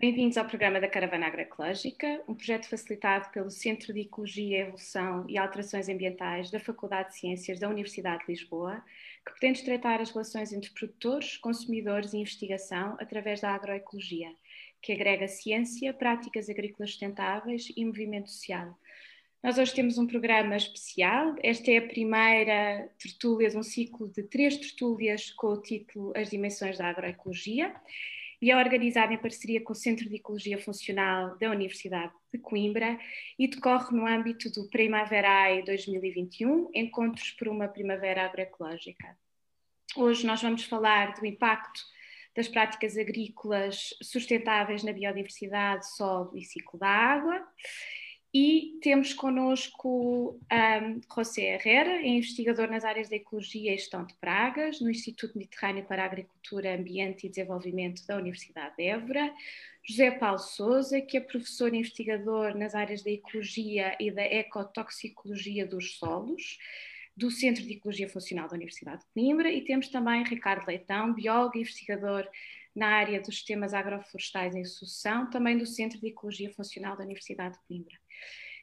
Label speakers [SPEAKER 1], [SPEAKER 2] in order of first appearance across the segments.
[SPEAKER 1] Bem-vindos ao programa da Caravana Agroecológica, um projeto facilitado pelo Centro de Ecologia, Evolução e Alterações Ambientais da Faculdade de Ciências da Universidade de Lisboa, que pretende estreitar as relações entre produtores, consumidores e investigação através da agroecologia, que agrega ciência, práticas agrícolas sustentáveis e movimento social. Nós hoje temos um programa especial. Esta é a primeira tertúlia de um ciclo de três tertúlias com o título As Dimensões da Agroecologia e é organizado em parceria com o Centro de Ecologia Funcional da Universidade de Coimbra e decorre no âmbito do Primaverae 2021, Encontros por uma Primavera Agroecológica. Hoje nós vamos falar do impacto das práticas agrícolas sustentáveis na biodiversidade, solo e ciclo da água e temos connosco um, José Herrera, é investigador nas áreas da ecologia e gestão de pragas, no Instituto Mediterrâneo para Agricultura, Ambiente e Desenvolvimento da Universidade de Évora. José Paulo Souza, que é professor e investigador nas áreas da ecologia e da ecotoxicologia dos solos, do Centro de Ecologia Funcional da Universidade de Coimbra. E temos também Ricardo Leitão, biólogo e investigador na área dos sistemas agroflorestais em sucessão, também do Centro de Ecologia Funcional da Universidade de Coimbra.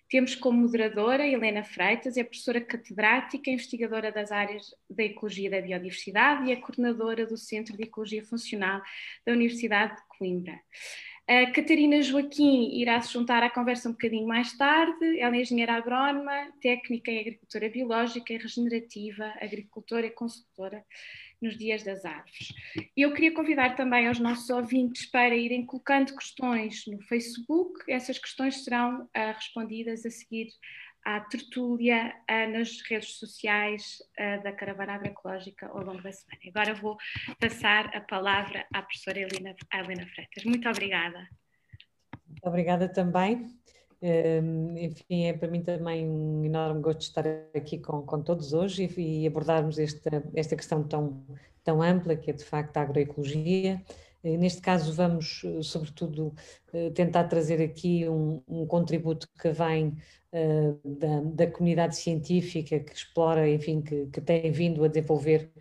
[SPEAKER 1] Temos como moderadora Helena Freitas, é professora catedrática, investigadora das áreas da Ecologia e da Biodiversidade e é coordenadora do Centro de Ecologia Funcional da Universidade de Coimbra. A Catarina Joaquim irá se juntar à conversa um bocadinho mais tarde. Ela é engenheira agrónoma, técnica em agricultura biológica e regenerativa, agricultora e consultora nos dias das árvores. Eu queria convidar também aos nossos ouvintes para irem colocando questões no Facebook, essas questões serão uh, respondidas a seguir à tertúlia uh, nas redes sociais uh, da Caravana Agroecológica ao longo da semana. Agora vou passar a palavra à professora Helena, Helena Freitas. Muito obrigada.
[SPEAKER 2] Obrigada também. Enfim, é para mim também um enorme gosto estar aqui com, com todos hoje e, e abordarmos esta, esta questão tão, tão ampla que é de facto a agroecologia. Neste caso, vamos, sobretudo, eh, tentar trazer aqui um, um contributo que vem uh, da, da, comunidade científica que explora, enfim, que, que tem vindo a desenvolver,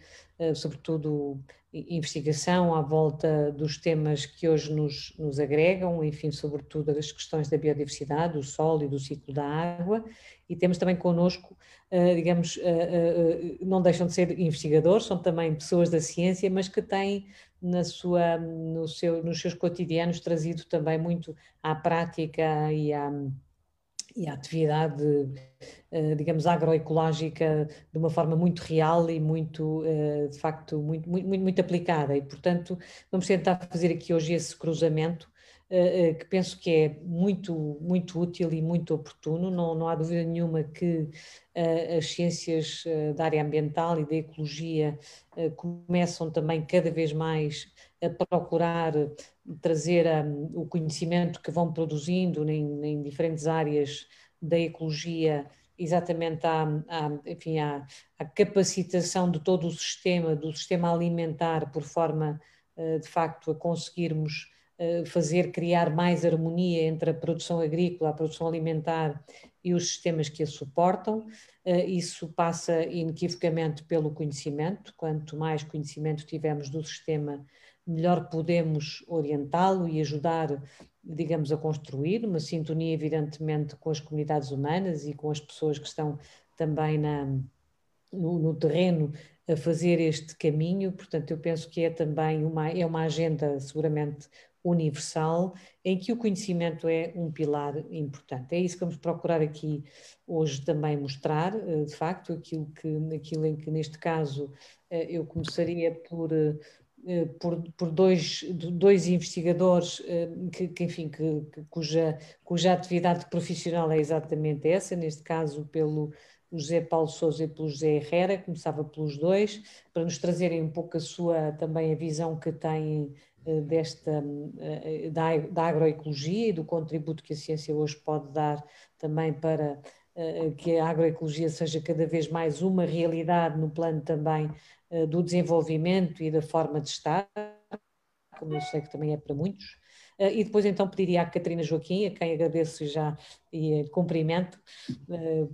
[SPEAKER 2] sobretudo, investigação à volta dos temas que hoje nos, nos agregam, enfim, sobretudo as questões da biodiversidade, do solo e do ciclo da água, e temos também connosco, uh, digamos, uh, não deixam de ser investigadores, são também pessoas da ciência, mas que têm na sua, no seu, nos seus cotidianos trazido também muito à prática e à e a atividade, eh, digamos, agroecológica de uma forma muito real e muito, eh, de facto, muito, muito, muito aplicada. E, portanto, vamos tentar fazer aqui hoje esse cruzamento eh, que penso que é muito, muito útil e muito oportuno. Não, não há dúvida nenhuma que as ciências da área ambiental e da ecologia começam também cada vez mais a procurar trazer um, o conhecimento que vão produzindo em, em diferentes áreas da ecologia exatamente à, à, enfim, à, à, capacitação de todo o sistema, do sistema alimentar, por forma uh, de facto a conseguirmos uh, fazer, criar mais harmonia entre a produção agrícola, a produção alimentar e os sistemas que a suportam. Uh, isso passa inequivocamente pelo conhecimento. Quanto mais conhecimento tivermos do sistema, melhor podemos orientá-lo e ajudar, digamos, a construir uma sintonia, evidentemente, com as comunidades humanas e com as pessoas que estão também na, no, no terreno a fazer este caminho. Portanto, eu penso que é também uma, é uma agenda seguramente universal, em que o conhecimento é um pilar importante. É isso que vamos procurar aqui hoje também mostrar, eh, de facto, aquilo, que, aquilo em que neste caso eh, eu começaria por eh, por, por dois, dois investigadores eh, que, que enfim, que, que, cuja, cuja atividade profissional é exatamente essa, neste caso pelo José Paulo Souza e pelo José Herrera, começava pelos dois, para nos trazerem um pouco a sua, também a visão que têm eh, desta, da, da agroecologia e do contributo que a ciência hoje pode dar também para que a agroecologia seja cada vez mais uma realidade no plano também eh, do desenvolvimento e da forma de estar, como eu sei que também é para muitos. Uh, e depois então pediria à Catarina Joaquim, a quem agradeço já e cumprimento,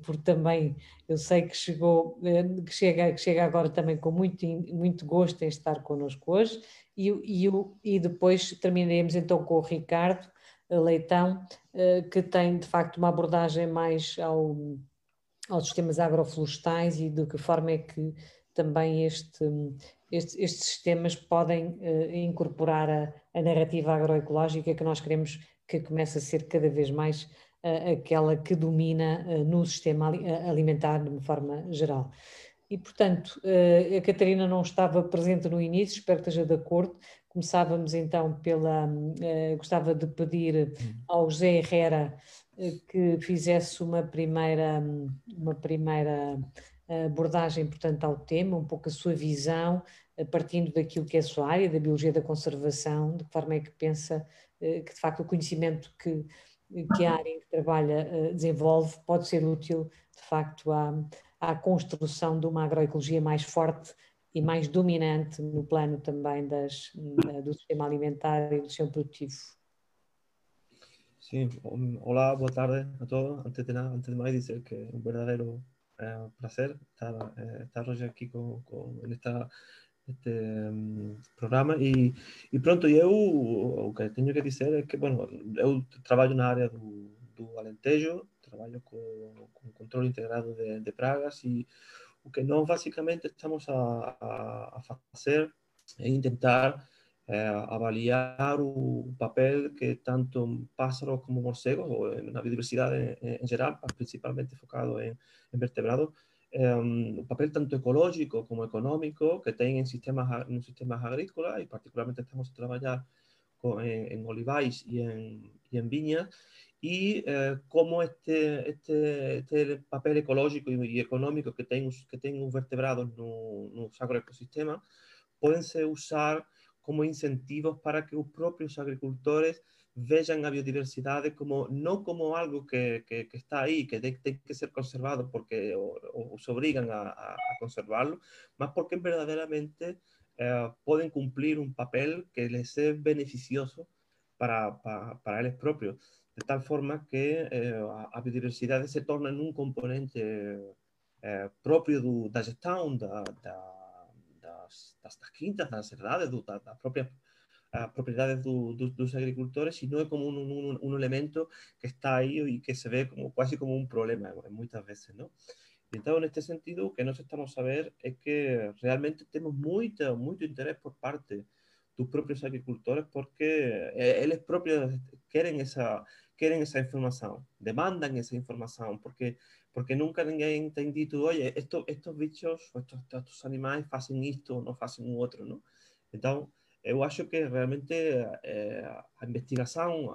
[SPEAKER 2] porque também eu sei que chegou, que, chega, que chega agora também com muito, muito gosto em estar connosco hoje, e, e, e depois terminaremos então com o Ricardo Leitão, que tem de facto uma abordagem mais ao, aos sistemas agroflorestais e de que forma é que também este, estes, estes sistemas podem uh, incorporar a, a, narrativa agroecológica que nós queremos que comece a ser cada vez mais uh, aquela que domina no sistema alimentar de uma forma geral. E, portanto, a Catarina não estava presente no início, espero que esteja de acordo. Começávamos então pela. gostava de pedir ao José Herrera que fizesse uma primeira, uma primeira abordagem, portanto, ao tema, um pouco a sua visão, partindo daquilo que é a sua área, da biologia da conservação, de que forma é que pensa eh, que, de facto, o conhecimento que, que a área em que trabalha eh, desenvolve pode ser útil, de facto, à, à construção de uma agroecologia mais forte e mais dominante no plano também das, do sistema alimentar e do sistema produtivo.
[SPEAKER 3] Sim, olá, boa tarde a todos. Antes de nada, antes de mais dizer que é um verdadeiro eh, estar, eh, estar hoje aqui com, com nesta este um, programa e, e pronto, eu o que tenho que dizer é que, bueno, eu trabalho na área do, do Alentejo, trabalho com, com controle integrado de, de pragas e o que nós basicamente estamos a, a, fazer é tentar eh, avaliar o papel que tanto pássaros como morcegos, ou na biodiversidade em, em geral, principalmente focado em, em vertebrados, um, papel tanto ecológico como económico que tienen en sistemas, en sistemas agrícolas y particularmente estamos a trabajar con, en, en, olivais y en, y en viñas y eh, cómo este, este, este, papel ecológico y, y, económico que tienen que ten os vertebrados no, nos agroecosistemas pueden ser usar como incentivos para que los propios agricultores vean a biodiversidad como no como algo que, que, que está ahí, que tiene que ser conservado porque o, o se obligan a, a, conservarlo, más porque verdaderamente eh, pueden cumplir un papel que les es beneficioso para, para, para ellos propios, de tal forma que eh, a, biodiversidad se torna en un componente eh, propio de la gestión da, da, das, das, das quintas, das herdades, das, das propias a propiedades do, do, dos agricultores, sino é como um, um, um, elemento que está aí e que se vê como quase como um problema muitas vezes, não? Então, neste sentido, que nós estamos a ver é que realmente temos muita, muito interesse por parte dos próprios agricultores porque eles próprios querem essa querem essa informação, demandam essa informação, porque porque nunca ninguém dito, olha, esto, estos bichos, estos, estos animais fazem isto ou não fazem o outro, não? Então, eu acho que realmente eh, a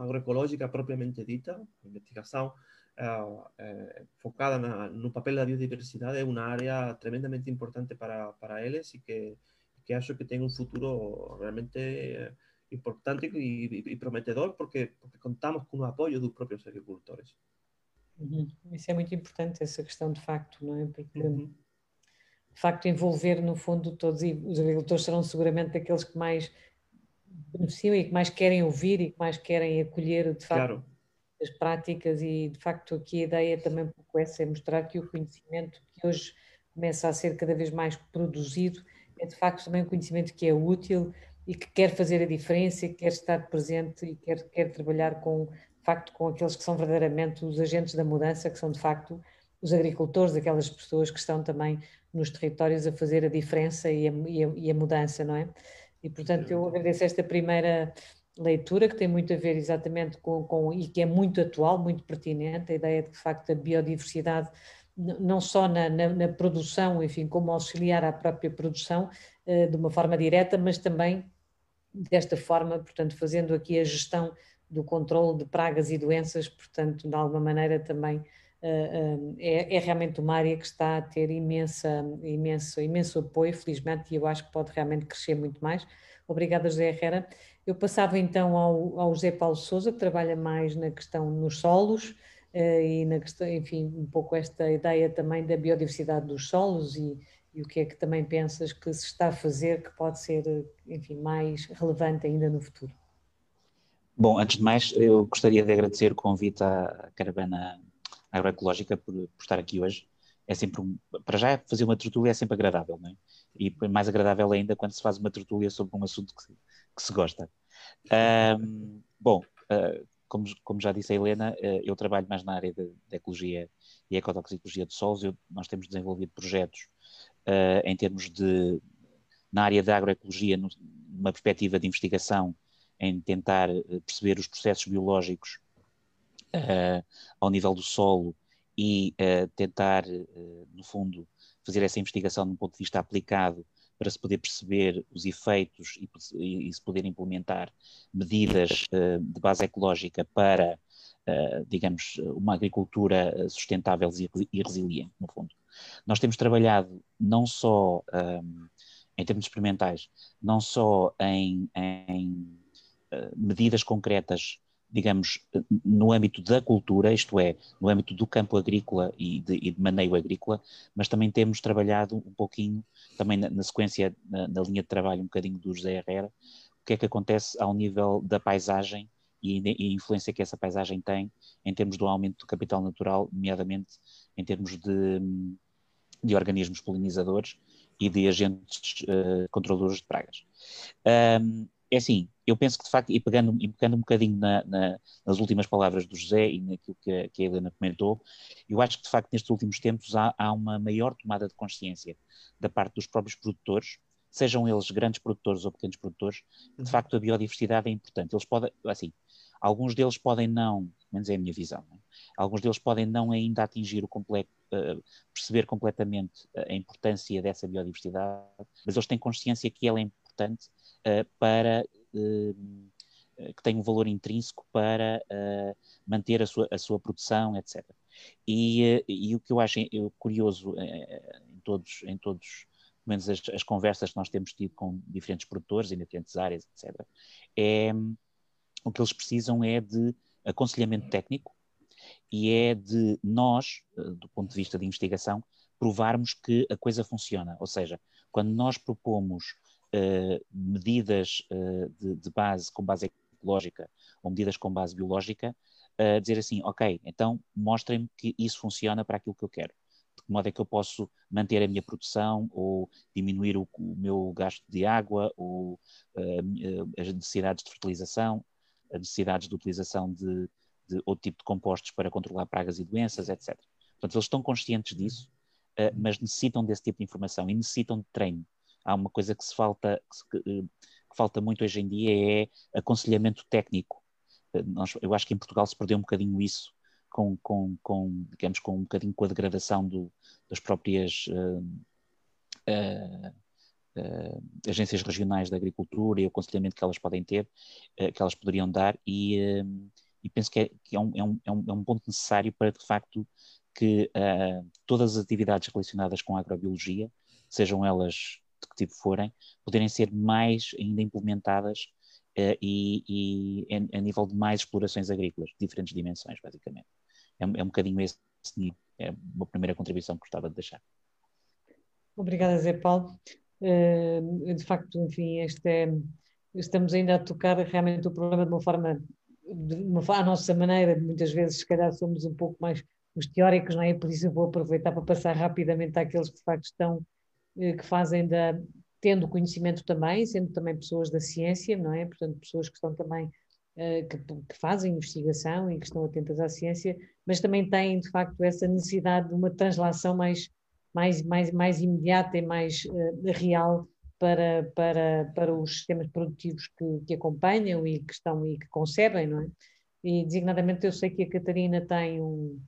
[SPEAKER 3] agroecológica propriamente dita, a investigação eh, eh, focada na, no papel da biodiversidade é uma área tremendamente importante para, para eles e que, que acho que tem um futuro realmente importante e, e, prometedor porque, porque contamos com o apoio dos próprios agricultores.
[SPEAKER 2] Uhum. Isso é muito importante, essa questão de facto, não é? Porque uhum de facto envolver no fundo todos, e os agricultores serão seguramente aqueles que mais beneficiam e que mais querem ouvir e que mais querem acolher de facto claro. as práticas e de facto aqui a ideia é também um pouco essa, é mostrar que o conhecimento que hoje começa a ser cada vez mais produzido é de facto também um conhecimento que é útil e que quer fazer a diferença, quer estar presente e quer, quer trabalhar com, de facto, com aqueles que são verdadeiramente os agentes da mudança, que são de facto os agricultores, aquelas pessoas que estão também nos territórios a fazer a diferença e a, e a, e a mudança, não é? E portanto eu agradeço esta primeira leitura que tem muito a ver exatamente com, com e que é muito atual, muito pertinente, a ideia de que de facto a biodiversidade não só na, na, na produção, enfim, como auxiliar à própria produção uh, de uma forma direta, mas também desta forma, portanto, fazendo aqui a gestão do controle de pragas e doenças, portanto, de alguma maneira também é, é, realmente uma área que está a ter imensa, imenso, imenso apoio, felizmente, e eu acho que pode realmente crescer muito mais. Obrigada, José Herrera. Eu passava então ao, ao José Paulo Souza, que trabalha mais na questão nos solos e na questão, enfim, um pouco esta ideia também da biodiversidade dos solos e, e o que é que também pensas que se está a fazer que pode ser, enfim, mais relevante ainda no futuro?
[SPEAKER 4] Bom, antes de mais, eu gostaria de agradecer o convite à caravana agroecológica por, por estar aqui hoje. É sempre, um, para já, fazer uma tertúlia é sempre agradável, não é? E mais agradável ainda quando se faz uma tertúlia sobre um assunto que, que se gosta. Um, bom, uh, como, como, já disse a Helena, uh, eu trabalho mais na área de, de ecologia e ecotoxicologia de solos. Eu, nós temos desenvolvido projetos uh, em termos de, na área da agroecologia, numa perspectiva de investigação, em tentar perceber os processos biológicos ao nível do solo e tentar, no fundo, fazer essa investigação de um ponto de vista aplicado para se poder perceber os efeitos e, e, e se poder implementar medidas uh, de base ecológica para, uh, digamos, uma agricultura eh, sustentável e, resiliente, no fundo. Nós temos trabalhado não só um, ehm, em termos experimentais, não só em, em medidas concretas digamos, no âmbito da cultura, isto é, no âmbito do campo agrícola e de, e de maneio agrícola, mas também temos trabalhado um pouquinho, também na, na sequência, na, na, linha de trabalho um bocadinho do José Herrera, o que é que acontece ao nível da paisagem e, e a influência que essa paisagem tem em termos do aumento do capital natural, nomeadamente em termos de, de organismos polinizadores e de agentes uh, controladores de pragas. Um, é assim, eu penso que de facto, e pegando, e pegando um bocadinho na, na, nas últimas palavras do José e naquilo que a, que a, Helena comentou, eu acho que de facto nestes últimos tempos há, há, uma maior tomada de consciência da parte dos próprios produtores, sejam eles grandes produtores ou pequenos produtores, de uhum. facto a biodiversidade é importante. Eles podem, assim, alguns deles podem não, menos é a minha visão, é? alguns deles podem não ainda atingir o completo, uh, perceber completamente a importância dessa biodiversidade, mas eles têm consciência que ela é importante para uh, que tem um valor intrínseco para uh, manter a sua, a sua produção, etc. E, e o que eu acho curioso em todos, em todos pelo menos as, as, conversas que nós temos tido com diferentes produtores em diferentes áreas, etc., é o que eles precisam é de aconselhamento técnico e é de nós, do ponto de vista de investigação, provarmos que a coisa funciona. Ou seja, quando nós propomos uh, medidas uh, de, de, base, com base ecológica ou medidas com base biológica, uh, dizer assim, ok, então mostrem-me que isso funciona para aquilo que eu quero. De que modo é que eu posso manter a minha produção ou diminuir o, o meu gasto de água ou as necessidades de fertilização, as necessidades de utilização de, de outro tipo de compostos para controlar pragas e doenças, etc. Portanto, eles estão conscientes disso, uh, mas necessitam desse tipo de informação e necessitam de treino há uma coisa que se falta, que, que, que falta muito hoje em dia é aconselhamento técnico. Eh, nós, eu acho que em Portugal se perdeu um bocadinho isso com, com, com digamos, com um bocadinho com a degradação do, das próprias uh, uh, uh, agências regionais da agricultura e o aconselhamento que elas podem ter, que elas poderiam dar e, e penso que, é, que é, um, é, um, é, um, ponto necessário para, de facto, que todas as atividades relacionadas com a agrobiologia, sejam elas que tipo forem, poderem ser mais ainda implementadas uh, e, e a, a, nível de mais explorações agrícolas, diferentes dimensões, basicamente. É, é um bocadinho esse nível, é uma primeira contribuição que gostava de deixar.
[SPEAKER 2] Obrigada, Zé Paulo. Uh, de facto, enfim, este é, estamos ainda a tocar realmente o problema de uma forma, de uma, à nossa maneira, muitas vezes, se calhar, somos um pouco mais os teóricos, não é? Por isso eu vou aproveitar para passar rapidamente àqueles que de facto estão que fazem da, tendo conhecimento também, sendo também pessoas da ciência, não é? Portanto, pessoas que estão também, uh, que, que, fazem investigação e que estão atentas à ciência, mas também têm, de facto, essa necessidade de uma translação mais, mais, mais, mais imediata e mais uh, real para, para, para os sistemas produtivos que, que acompanham e que estão e que concebem, não é? E designadamente eu sei que a Catarina tem um,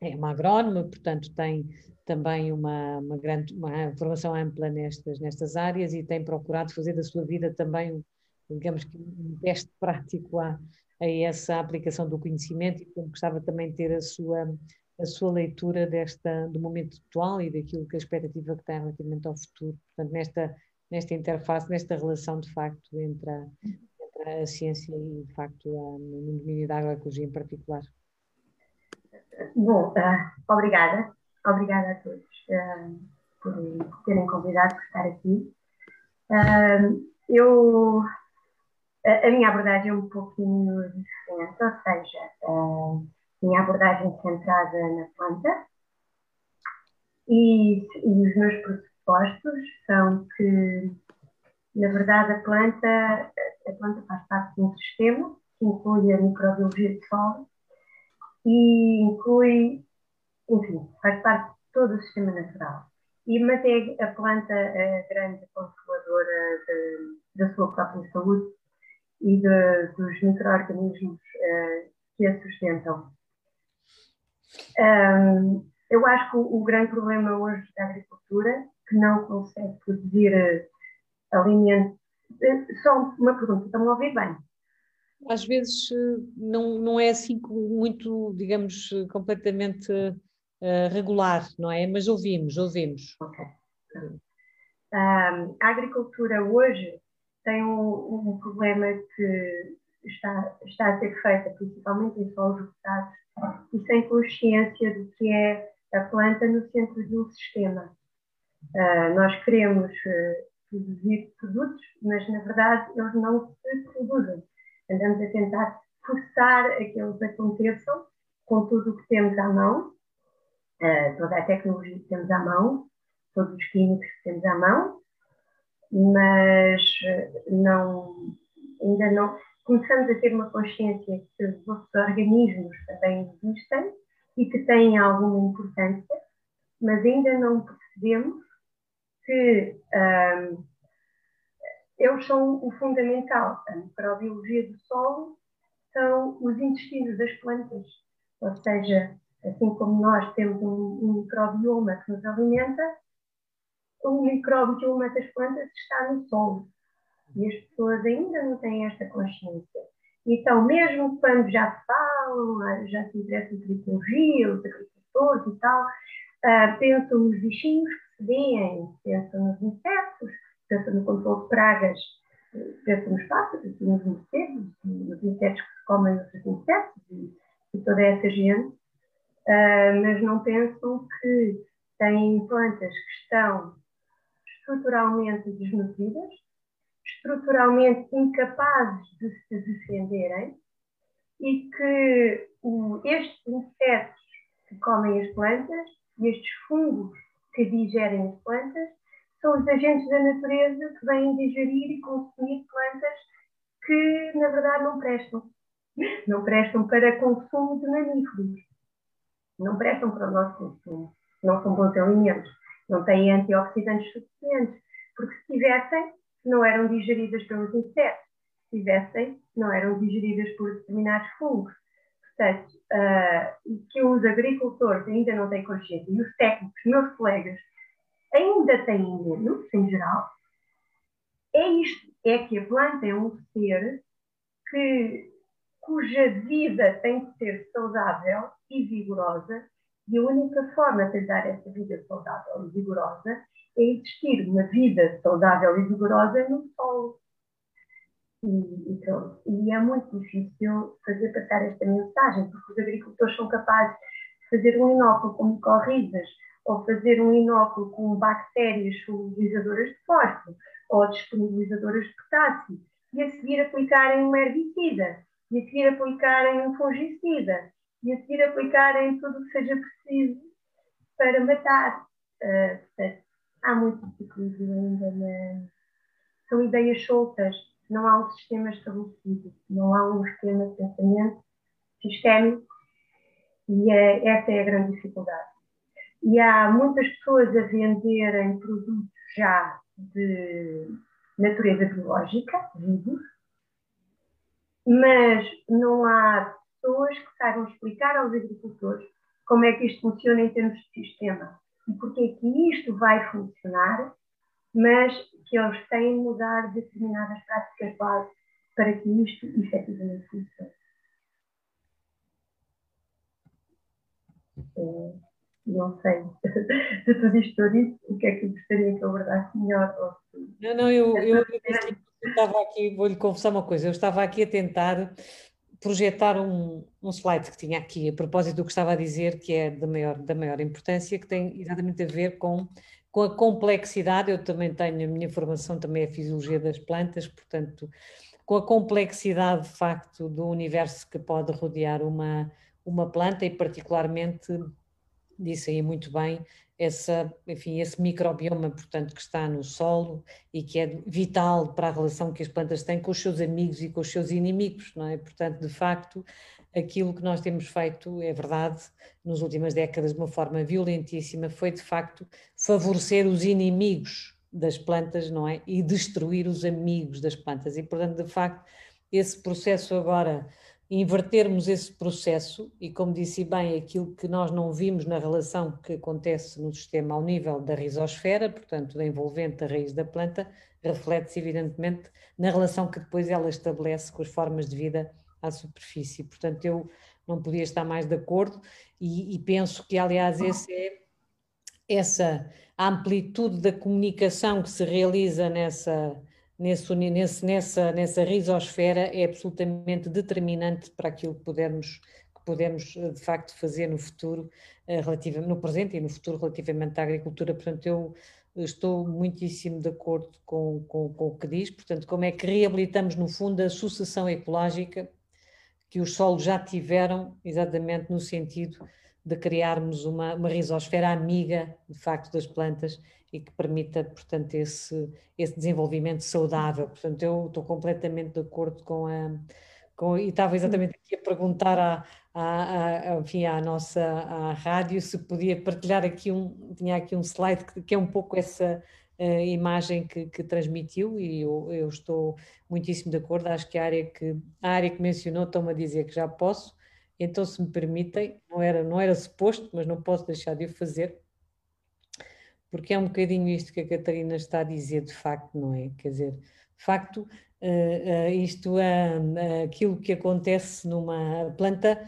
[SPEAKER 2] é uma agrónoma, portanto tem também uma, uma, grande uma formação ampla nestas, nestas áreas e tem procurado fazer da sua vida também, digamos que um teste prático a, a essa aplicação do conhecimento e como gostava também de ter a sua, a sua leitura desta, do momento atual e daquilo que a expectativa que tem relativamente ao futuro, portanto nesta, nesta interface, nesta relação de facto entre a, entre a ciência e de facto a, no domínio da agroecologia em particular.
[SPEAKER 5] Bom, uh, obrigada. Obrigada a todos uh, por terem convidado para estar aqui. Uh, eu, a, minha abordagem é um pouquinho diferente, ou seja, a minha abordagem centrada na planta e, e os meus pressupostos são que, na verdade, a planta, a planta faz parte de um sistema que inclui a microbiologia de solo e inclui, enfim, faz parte de todo o sistema natural. E mantém a planta a grande controladora da sua própria saúde e de, dos micro-organismos uh, que a sustentam. Um, eu acho que o, o, grande problema hoje da agricultura, que não consegue produzir uh, alimentos. Uh, só uma pergunta, estão a ouvir bem?
[SPEAKER 2] Às vezes eh, não, não é assim muito, digamos, completamente uh, regular, não é? Mas ouvimos, ouvimos.
[SPEAKER 5] Ok. Um, a agricultura hoje tem um, um, problema que está, está a ser feita principalmente em solos rotados e sem consciência do que é a planta no centro de um sistema. Uh, nós queremos uh, produzir produtos, mas na verdade eles não se produzem andamos a tentar forçar a que eles aconteçam com tudo o que temos à mão, uh, toda a tecnologia que temos à mão, todos os químicos que temos à mão, mas eh, não, ainda não começamos a ter uma consciência que os outros organismos também existem e que têm alguma importância, mas ainda não percebemos que ah, eles são o fundamental. A microbiologia do solo são os intestinos das plantas, ou seja, assim como nós temos um, um microbioma que nos alimenta, o microbioma das plantas está no solo. E as pessoas ainda não têm esta consciência. Então, mesmo quando já falam, já se interessam por ecologia, os agricultores e tal, uh, pensam nos bichinhos que se veem, pensam nos insetos, pensa no controle de pragas, pensa nos pássaros, nos morcegos, nos insetos que comem outros insetos e, e toda essa gente, uh, mas não pensam que têm plantas que estão estruturalmente desnutridas, estruturalmente incapazes de se defenderem e que o, estes insetos que comem as plantas e estes fungos que digerem as plantas são os agentes da natureza que vêm digerir e consumir plantas que, na verdade, não prestam. Não prestam para consumo de mamíferos. Não prestam para o nosso consumo. Não são bons alimentos. Não têm antioxidantes suficientes. Porque se tivessem, não eram digeridas pelos insetos. Se tivessem, não eram digeridas por determinados fungos. Portanto, uh, que os agricultores ainda não têm consciência, e os técnicos, meus colegas, ainda têm menos, em geral, é isto, é que a planta é um ser que, cuja vida tem que ser saudável e vigorosa, e a única forma de dar essa vida saudável e vigorosa é existir uma vida saudável e vigorosa no solo. E, e, e é muito difícil fazer passar esta mensagem, porque os agricultores são capazes de fazer um inóculo com micorrizas, ou fazer um inóculo com bactérias solubilizadoras de fósforo ou disponibilizadoras de potássio, e a seguir aplicarem um herbicida, e a seguir aplicarem um fungicida, e a seguir aplicarem tudo o que seja preciso para matar. Uh, há muito desequilíbrio ainda na... São ideias soltas, não há um sistema estabelecido, não há um sistema de pensamento sistémico, e é, essa é a grande dificuldade. E há muitas pessoas a venderem produtos já de natureza biológica, vivos, mas não há pessoas que saibam explicar aos agricultores como é que isto funciona em termos de sistema e porque é que isto vai funcionar, mas que eles têm de mudar determinadas práticas base para que isto efetivamente funcione. É não sei, de tudo isto eu disse, o que é que gostaria que eu abordasse melhor?
[SPEAKER 2] Não, não, eu, eu, eu estava aqui, vou-lhe confessar uma coisa, eu estava aqui a tentar projetar um, um slide que tinha aqui, a propósito do que estava a dizer, que é da maior, da maior importância, que tem exatamente a ver com com a complexidade, eu também tenho, a minha formação também é fisiologia das plantas, portanto, com a complexidade de facto do universo que pode rodear uma, uma planta e particularmente, disse aí muito bem, essa, enfim, esse microbioma, portanto, que está no solo e que é vital para a relação que as plantas têm com os seus amigos e com os seus inimigos, não é? Portanto, de facto, aquilo que nós temos feito, é verdade, nas últimas décadas de uma forma violentíssima, foi de facto favorecer os inimigos das plantas, não é? E destruir os amigos das plantas. E, portanto, de facto, esse processo agora invertermos esse processo e, como disse bem, aquilo que nós não vimos na relação que acontece no sistema ao nível da rizosfera, portanto, da envolvente da raiz da planta, reflete-se evidentemente na relação que depois ela estabelece com as formas de vida à superfície. Portanto, eu não podia estar mais de acordo e, e penso que, aliás, esse é, essa amplitude da comunicação que se realiza nessa nesse, nesse, nessa, nessa rizosfera é absolutamente determinante para aquilo que pudermos, que pudermos eh, de facto fazer no futuro, eh, relativamente, no presente e no futuro relativamente à agricultura. Portanto, eu estou muitíssimo de acordo com, com, com o que diz, portanto, como é que reabilitamos no fundo a sucessão ecológica que os solos já tiveram, exatamente no sentido de criarmos uma, uma risosfera amiga, de facto, das plantas e que permita, portanto, esse, esse desenvolvimento saudável. Portanto, eu estou completamente de acordo com a. Com, e estava exatamente aqui a perguntar à, à, à, enfim, à nossa à rádio se podia partilhar aqui um. Tinha aqui um slide que, que é um pouco essa uh, imagem que, que, transmitiu, e eu, eu, estou muitíssimo de acordo. Acho que a área que, a área que mencionou estão-me a dizer que já posso, então, se me permitem, não era, não era suposto, mas não posso deixar de o fazer porque é um bocadinho isto que a Catarina está a dizer, de facto, não é? Quer dizer, de facto, uh, uh, isto é aquilo que acontece numa planta,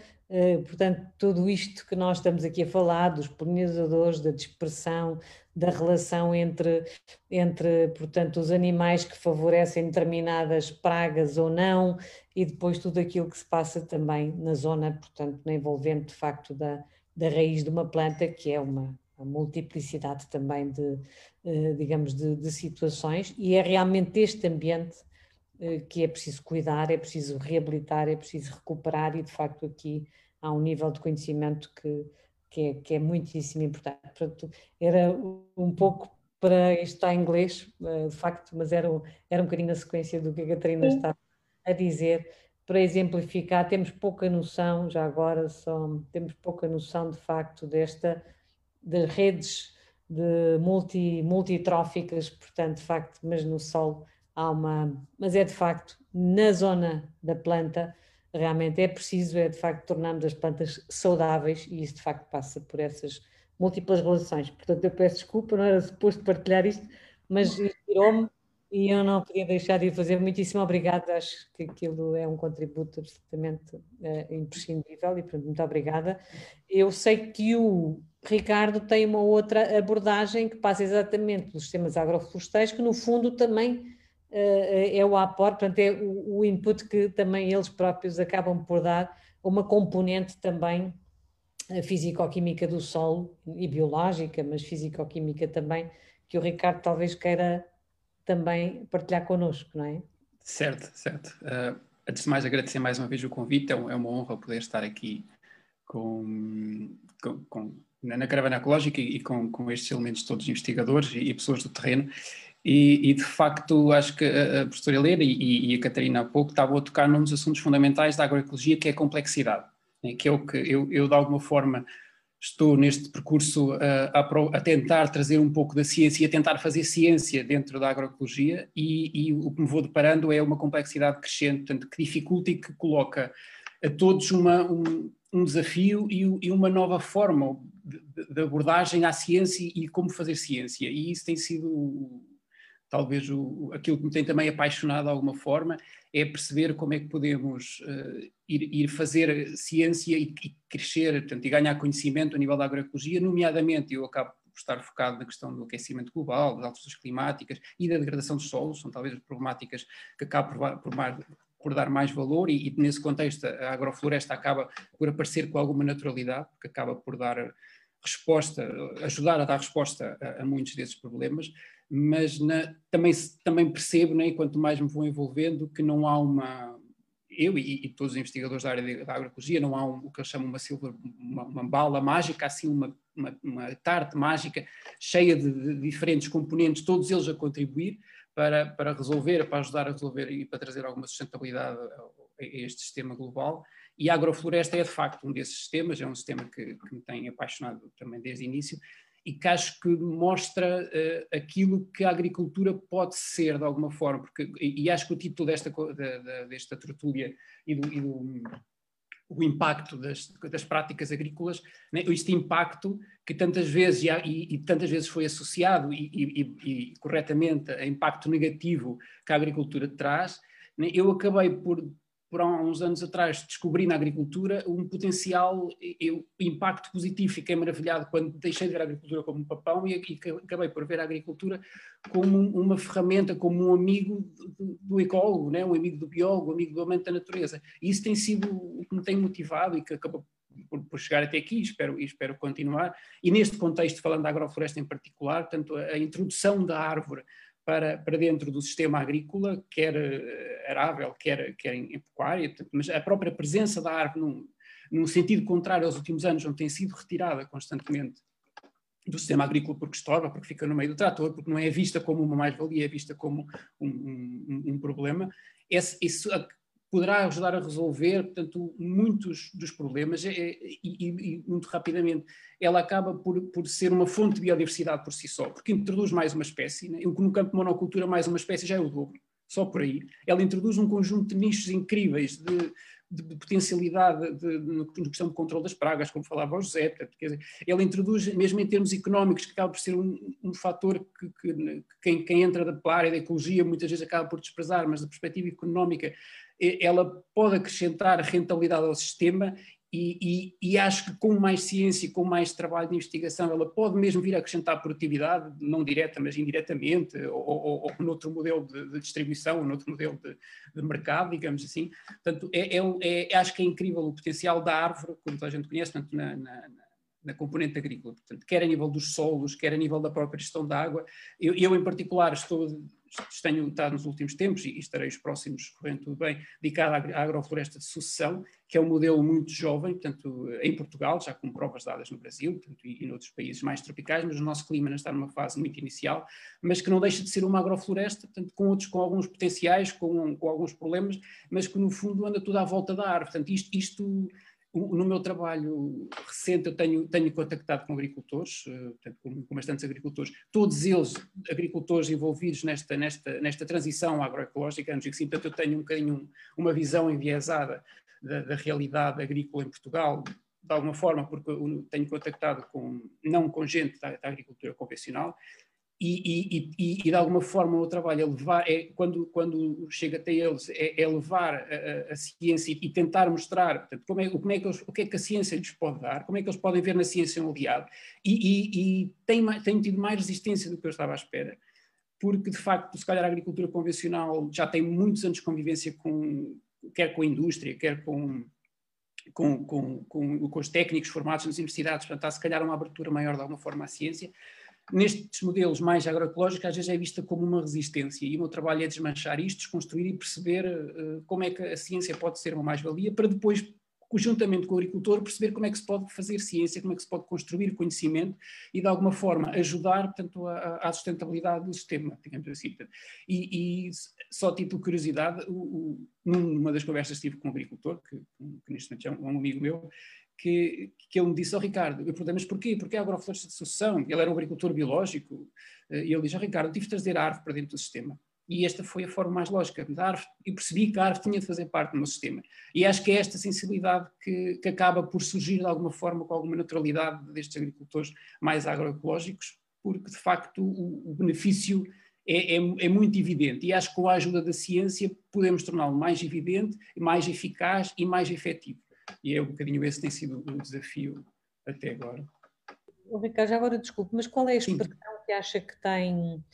[SPEAKER 2] portanto, tudo isto que nós estamos aqui a falar, dos polinizadores, da dispersão, da relação entre, entre, portanto, os animais que favorecem determinadas pragas ou não, e depois tudo aquilo que se passa também na zona, portanto, na envolvente, de facto, da, da raiz de uma planta, que é uma, a multiplicidade também de, eh, digamos, de, de, situações, e é realmente este ambiente eh, que é preciso cuidar, é preciso reabilitar, é preciso recuperar, e de facto aqui há um nível de conhecimento que, que, é, que é muitíssimo importante. Portanto, era um pouco para isto está em inglês, eh, de facto, mas era, era um bocadinho na sequência do que a Catarina está a dizer, para exemplificar, temos pouca noção, já agora só, temos pouca noção de facto desta das redes de multi, multitróficas, portanto, de facto, mas no solo há uma. Mas é de facto na zona da planta, realmente é preciso, é de facto, tornarmos as plantas saudáveis e isso de facto passa por essas múltiplas relações. Portanto, eu peço desculpa, não era suposto partilhar isto, mas inspirou-me e eu não podia deixar de fazer. Muitíssimo obrigada, acho que aquilo é um contributo absolutamente uh, imprescindível e, portanto, muito obrigada. Eu sei que o Ricardo tem uma outra abordagem que passa exatamente dos sistemas agroflorestais, que no fundo também uh, é o aporte, portanto é o, o, input que também eles próprios acabam por dar, uma componente também uh, físico-química do solo e biológica, mas físico-química também, que o Ricardo talvez queira também partilhar connosco, não é?
[SPEAKER 6] Certo, certo. Uh, antes de mais agradecer mais uma vez o convite, é, é uma honra poder estar aqui com, com, com na caravana ecológica e, com, com estes elementos todos investigadores e, e pessoas do terreno. E, e, de facto, acho que a, professora Helena e, e, a Catarina há pouco estavam a tocar num dos assuntos fundamentais da agroecologia, que é a complexidade, né? que é o que eu, eu, de alguma forma, estou neste percurso a, a, a, tentar trazer um pouco da ciência e a tentar fazer ciência dentro da agroecologia, e, o que me vou deparando é uma complexidade crescente, portanto, que dificulta e que coloca a todos uma, um, um desafio e, e, uma nova forma de, de, abordagem à ciência e como fazer ciência. E isso tem sido talvez o, aquilo que me tem também apaixonado de alguma forma, é perceber como é que podemos uh, ir, ir, fazer ciência e, e, crescer, portanto, e ganhar conhecimento a nível da agroecologia, nomeadamente eu acabo por estar focado na questão do aquecimento global, das alterações climáticas e da degradação dos solos, são talvez as problemáticas que acabo por, por, por dar mais valor e, e, nesse contexto a agrofloresta acaba por aparecer com alguma naturalidade, porque acaba por dar resposta, ajudar a dar resposta a, a muitos desses problemas, mas na, também, também percebo, né, quanto mais me vou envolvendo, que não há uma. Eu e, e todos os investigadores da área de, da agroecologia, não há um, o que eles chamam uma, silver, uma, uma bala mágica, assim, uma, uma, uma tarte mágica cheia de, de, diferentes componentes, todos eles a contribuir para, para resolver, para ajudar a resolver e para trazer alguma sustentabilidade a, este sistema global. E a agrofloresta é de facto um desses sistemas, é um sistema que, que me tem apaixonado também desde o início e que acho que mostra uh, aquilo que a agricultura pode ser de alguma forma, porque, e, e acho que o título desta, da, desta tertúlia e do, e do o impacto das, das práticas agrícolas, né? este impacto que tantas vezes e, e, tantas vezes foi associado e, e, corretamente a impacto negativo que a agricultura traz, né? eu acabei por por há uns anos atrás descobri na agricultura um potencial eu, impacto positivo. Fiquei maravilhado quando deixei de ver a agricultura como um papão e, e acabei por ver a agricultura como uma ferramenta, como um amigo do, do ecólogo, né? um amigo do biólogo, um amigo do amante da natureza. E isso tem sido o que me tem motivado e que acabou por, por, chegar até aqui, espero, e espero continuar. E neste contexto, falando da agrofloresta em particular, tanto a, introdução da árvore para, para dentro do sistema agrícola, quer eh, arável, quer, quer em, em pecuária, mas a própria presença da árvore num, num sentido contrário aos últimos anos, não tem sido retirada constantemente do sistema agrícola porque estorva, porque fica no meio do trator, porque não é vista como uma mais-valia, é vista como um, um, um problema. Esse, poderá ajudar a resolver, portanto, muitos dos problemas e, e, e, muito rapidamente. Ela acaba por, por ser uma fonte de biodiversidade por si só, porque introduz mais uma espécie, né? no campo de monocultura mais uma espécie já é o dobro, só por aí. Ela introduz um conjunto de nichos incríveis de, de, de potencialidade de, de, na questão de controle das pragas, como falava o José, portanto, quer dizer, ela introduz, mesmo em termos económicos, que acaba por ser um, um fator que, que, que quem, quem, entra da área da ecologia muitas vezes acaba por desprezar, mas da perspectiva económica ela pode acrescentar rentabilidade ao sistema e, e, e, acho que com mais ciência, com mais trabalho de investigação, ela pode mesmo vir a acrescentar produtividade, não direta, mas indiretamente, ou, ou, ou noutro modelo de, de distribuição, ou noutro modelo de, de, mercado, digamos assim. Portanto, é, é, é, acho que é incrível o potencial da árvore, como toda a gente conhece, tanto na, na, na componente agrícola, portanto, quer a nível dos solos, quer a nível da própria gestão da água. Eu, eu em particular, estou tenho estado nos últimos tempos, e estarei os próximos correndo tudo bem, dedicado à agrofloresta de sucessão, que é um modelo muito jovem, portanto, em Portugal, já com provas dadas no Brasil portanto, e, e noutros países mais tropicais, mas o nosso clima ainda está numa fase muito inicial, mas que não deixa de ser uma agrofloresta, portanto, com outros, com alguns potenciais, com, com alguns problemas, mas que no fundo anda tudo à volta da árvore. Portanto, isto, isto no meu trabalho recente, eu tenho, tenho contactado com agricultores, eh, portanto, com, com, bastantes agricultores, todos eles agricultores envolvidos nesta, nesta, nesta transição agroecológica, antes que sim, portanto, eu tenho um bocadinho uma visão enviesada da, da, realidade agrícola em Portugal, de alguma forma, porque tenho contactado com, não com gente da, da agricultura convencional, e, e, e, e, de alguma forma o trabalho é levar, é, quando, quando chega até eles, é, é levar a, a, ciência e tentar mostrar portanto, como é, como é que eles, o que é que a ciência lhes pode dar, como é que eles podem ver na ciência um aliado, e, tem, tem tido mais resistência do que eu estava à espera, porque de facto, se calhar a agricultura convencional já tem muitos anos de convivência com, quer com a indústria, quer com, com, com, com os técnicos formados nas universidades, portanto há se calhar uma abertura maior de alguma forma à ciência, nestes modelos mais agroecológicos, às vezes é vista como uma resistência. E o meu trabalho é desmanchar isto, desconstruir e perceber uh, como é que a ciência pode ser uma mais-valia, para depois, conjuntamente com o agricultor, perceber como é que se pode fazer ciência, como é que se pode construir conhecimento e, de alguma forma, ajudar portanto, à sustentabilidade do sistema, digamos assim. E, e só de curiosidade, o, o, numa das conversas que tive com um agricultor, que, que neste momento é um, um amigo meu, que, que ele me disse ao oh, Ricardo, eu perguntei, mas porquê? Porquê a agrofloresta de sucessão? Ele era um agricultor biológico, eh, e ele disse oh, Ricardo, tive de trazer a árvore para dentro do sistema. E esta foi a forma mais lógica da árvore, e percebi que a árvore tinha de fazer parte do meu sistema. E acho que é esta sensibilidade que, que acaba por surgir de alguma forma, com alguma naturalidade destes agricultores mais agroecológicos, porque de facto o, o benefício é, é, é, muito evidente. E acho que com a ajuda da ciência podemos torná-lo mais evidente, mais eficaz e mais efetivo. E é um bocadinho esse tem sido o desafio até agora.
[SPEAKER 2] Ricardo, já agora desculpe, mas qual é a expressão Sim. que acha que tem,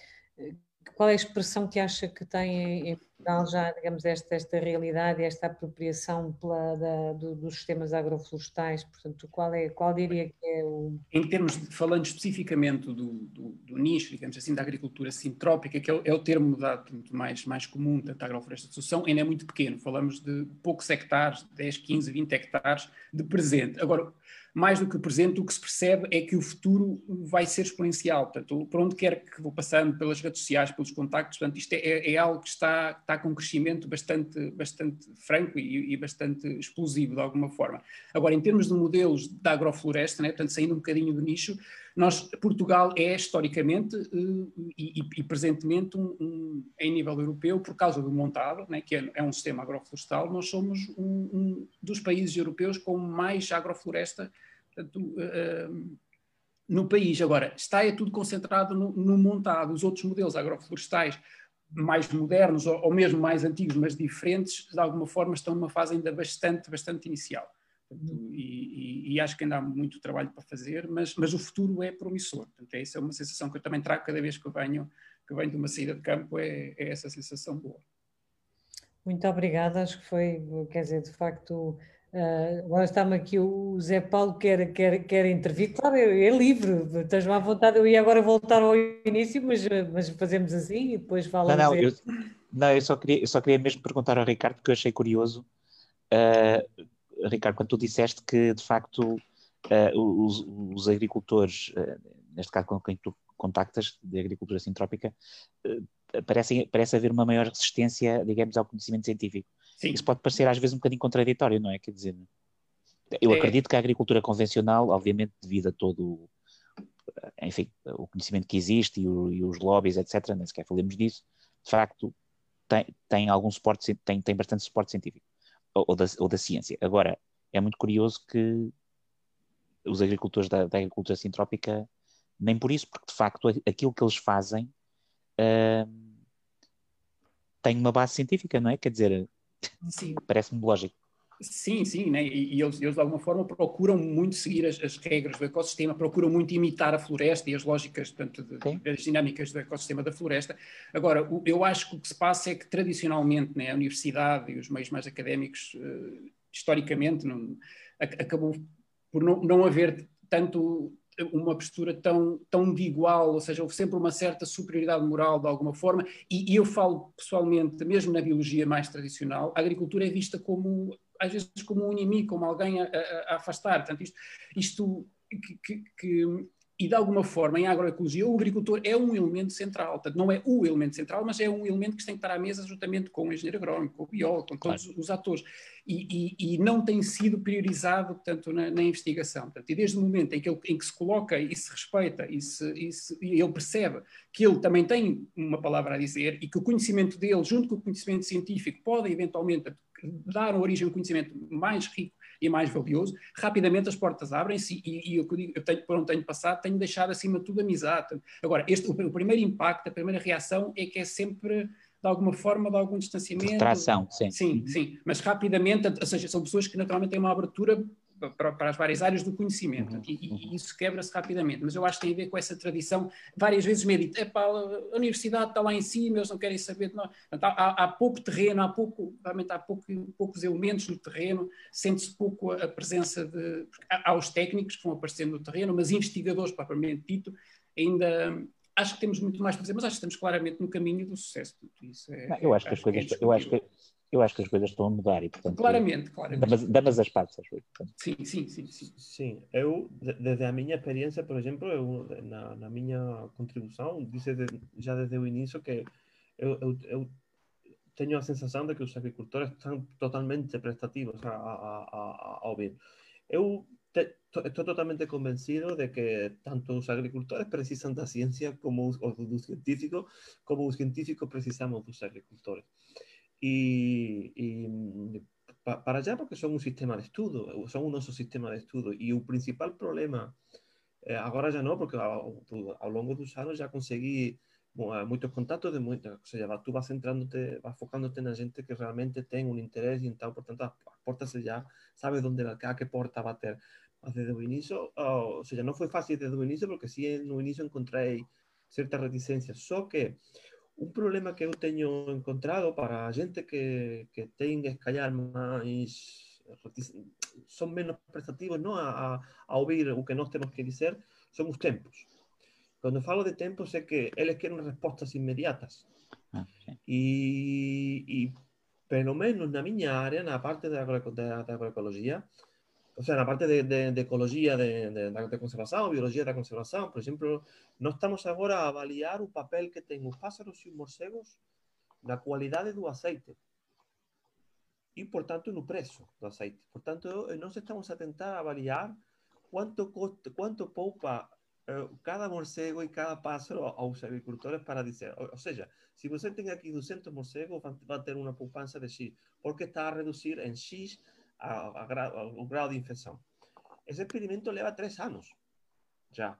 [SPEAKER 2] qual é a expressão que acha que tem em, Portugal já, digamos, esta, esta realidade, esta apropriação pela, da, do, dos sistemas agroflorestais? Portanto, qual, é, qual diria que é o...
[SPEAKER 6] Em termos, de, falando especificamente do, do, do, nicho, digamos assim, da agricultura sintrópica, que é o, é o termo dado, mais, mais comum da agrofloresta de sucessão, ainda é muito pequeno. Falamos de poucos hectares, 10, 15, 20 hectares de presente. Agora, mais do que o presente, o que se percebe é que o futuro vai ser exponencial. Portanto, por onde quer que vou passando, pelas redes sociais, pelos contactos, portanto, isto é, é algo que está, está com um crescimento bastante, bastante franco e, e, bastante explosivo, de alguma forma. Agora, em termos de modelos da agrofloresta, né, portanto, saindo um bocadinho do nicho, nós, Portugal é historicamente uh, e, e, presentemente um, um, em nível europeu, por causa do montado, né, que é, é, um sistema agroflorestal, nós somos um, um, dos países europeus com mais agrofloresta portanto, uh, no país. Agora, está é tudo concentrado no, no, montado. Os outros modelos agroflorestais mais modernos ou, ou mesmo mais antigos, mas diferentes, de alguma forma estão numa fase ainda bastante, bastante inicial. E, e, e, acho que ainda há muito trabalho para fazer, mas, mas o futuro é promissor. Portanto, essa é uma sensação que eu também trago cada vez que eu venho, que venho de uma saída de campo, é, é essa sensação boa.
[SPEAKER 2] Muito obrigada, acho que foi, quer dizer, de facto, uh, agora está-me aqui o Zé Paulo quer, quer, quer intervir, claro, é, é livre, estás à vontade, eu ia agora voltar ao início, mas, mas fazemos assim e depois falamos.
[SPEAKER 4] Não, não, eu, não eu, só queria, eu só queria mesmo perguntar ao Ricardo, porque eu achei curioso, uh, Ricardo, quando tu disseste que, de facto, uh, os, os, agricultores, uh, neste caso com quem tu contactas, de agricultura sintrópica, uh, parece, parece haver uma maior resistência, digamos, ao conhecimento científico. Sim. Isso pode parecer às vezes um bocadinho contraditório, não é? Quer dizer, eu é. acredito que a agricultura convencional, obviamente, devido a todo enfim, o conhecimento que existe e, o, e, os lobbies, etc., nem sequer falemos disso, de facto, tem, tem algum suporte, tem, tem bastante suporte científico ou, da, ou da ciência. Agora, é muito curioso que os agricultores da, da, agricultura sintrópica, nem por isso, porque de facto aquilo que eles fazem uh, tem uma base científica, não é? Quer dizer, parece-me lógico.
[SPEAKER 6] Sim, sim, né? e, e eles, eles, de alguma forma procuram muito seguir as, as, regras do ecossistema, procuram muito imitar a floresta e as lógicas, portanto, de, as dinâmicas do ecossistema da floresta. Agora, o, eu acho que o que se passa é que tradicionalmente né, a universidade e os meios mais académicos, uh, historicamente, não, acabou por não, não haver tanto uma postura tão, tão de igual, ou seja, houve sempre uma certa superioridade moral de alguma forma, e, e, eu falo pessoalmente, mesmo na biologia mais tradicional, a agricultura é vista como às vezes como um inimigo, como alguém a, a, a afastar. Portanto, isto, isto que, que, que, e de alguma forma, em agroecologia, o agricultor é um elemento central. Portanto, não é o elemento central, mas é um elemento que tem que estar à mesa juntamente com o engenheiro agrónomo, com o biólogo, com todos claro. os atores. E, e, e, não tem sido priorizado, portanto, na, na investigação. Portanto, e desde o momento em que, ele, em que se coloca e se respeita e, se, e, se, e ele percebe que ele também tem uma palavra a dizer e que o conhecimento dele, junto com o conhecimento científico, pode eventualmente dar origem a um conhecimento mais rico e mais valioso, rapidamente as portas abrem-se e, e eu, eu tenho, por onde tenho passado, tenho deixado acima de tudo amizade. Agora, este, o, o, primeiro impacto, a primeira reação é que é sempre de alguma forma, de algum distanciamento.
[SPEAKER 4] Retração, sim.
[SPEAKER 6] Sim, sim. Mas rapidamente, ou seja, são pessoas que naturalmente têm uma abertura para, para, as várias áreas do conhecimento. Uhum. E, e, uhum. isso quebra-se rapidamente. Mas eu acho que tem a ver com essa tradição. Várias vezes me dito, a universidade está lá em cima, eles não querem saber de nós. Portanto, há, há, pouco terreno, há, pouco, realmente há pouco, poucos elementos no terreno, sente-se pouco a, presença de. Há, há os técnicos que vão aparecendo no terreno, mas investigadores, propriamente dito, ainda acho que temos muito mais para fazer, mas acho que estamos claramente no caminho do sucesso. Isso
[SPEAKER 4] é, eu acho que as coisas, é eu acho que eu acho que as coisas estão a mudar e, portanto.
[SPEAKER 6] Claramente, claramente.
[SPEAKER 4] Damas, damas as partes, acho
[SPEAKER 6] Sim, sim, sim, sim.
[SPEAKER 3] Sim, eu, desde a minha experiência, por exemplo, eu, na, na minha contribuição, disse de, já desde o início que eu, eu, eu, tenho a sensação de que os agricultores estão totalmente prestativos a, a, a, a ouvir. Eu estou totalmente convencido de que tanto os agricultores precisam da ciência como os, os dos científicos, como os científicos precisamos dos agricultores. Y, y mm, para allá porque son un sistema de estudio, son un nuestro sistema de estudio. Y el principal problema, eh, ahora ya no, porque a, a lo largo de los años ya conseguí muchos contactos de muchos, o sea, tú vas centrándote, vas enfocándote en la gente que realmente tenga un interés y en tal, por tanto, las puertas ya sabes dónde, a qué puerta va a tener. Desde el inicio, o sea, no fue fácil desde el inicio porque sí en el inicio encontré cierta reticencia, solo que un problema que eu teño encontrado para a xente que, que ten que escallar máis son menos prestativos ¿no? a, a, a ouvir o que nós temos que dizer son os tempos. Cando falo de tempos é que eles queren respostas inmediatas. Okay. E, e pelo menos na miña área, na parte da, da, da agroecoloxía, o sea, na parte de, de, de ecoloxía de, de, de conservación, biología da por exemplo, nós estamos agora a avaliar o papel que ten os pásaros e os morcegos na cualidade do aceite e, por tanto, no preço do aceite. Por tanto, nós estamos a tentar avaliar quanto, custa, quanto poupa uh, cada morcego e cada pássaro aos agricultores para dizer, ou seja, se você tem aqui 200 morcegos, vai ter uma poupança de X, porque está a reduzir em X a, a, a, o grau de infecção. Esse experimento leva três anos já.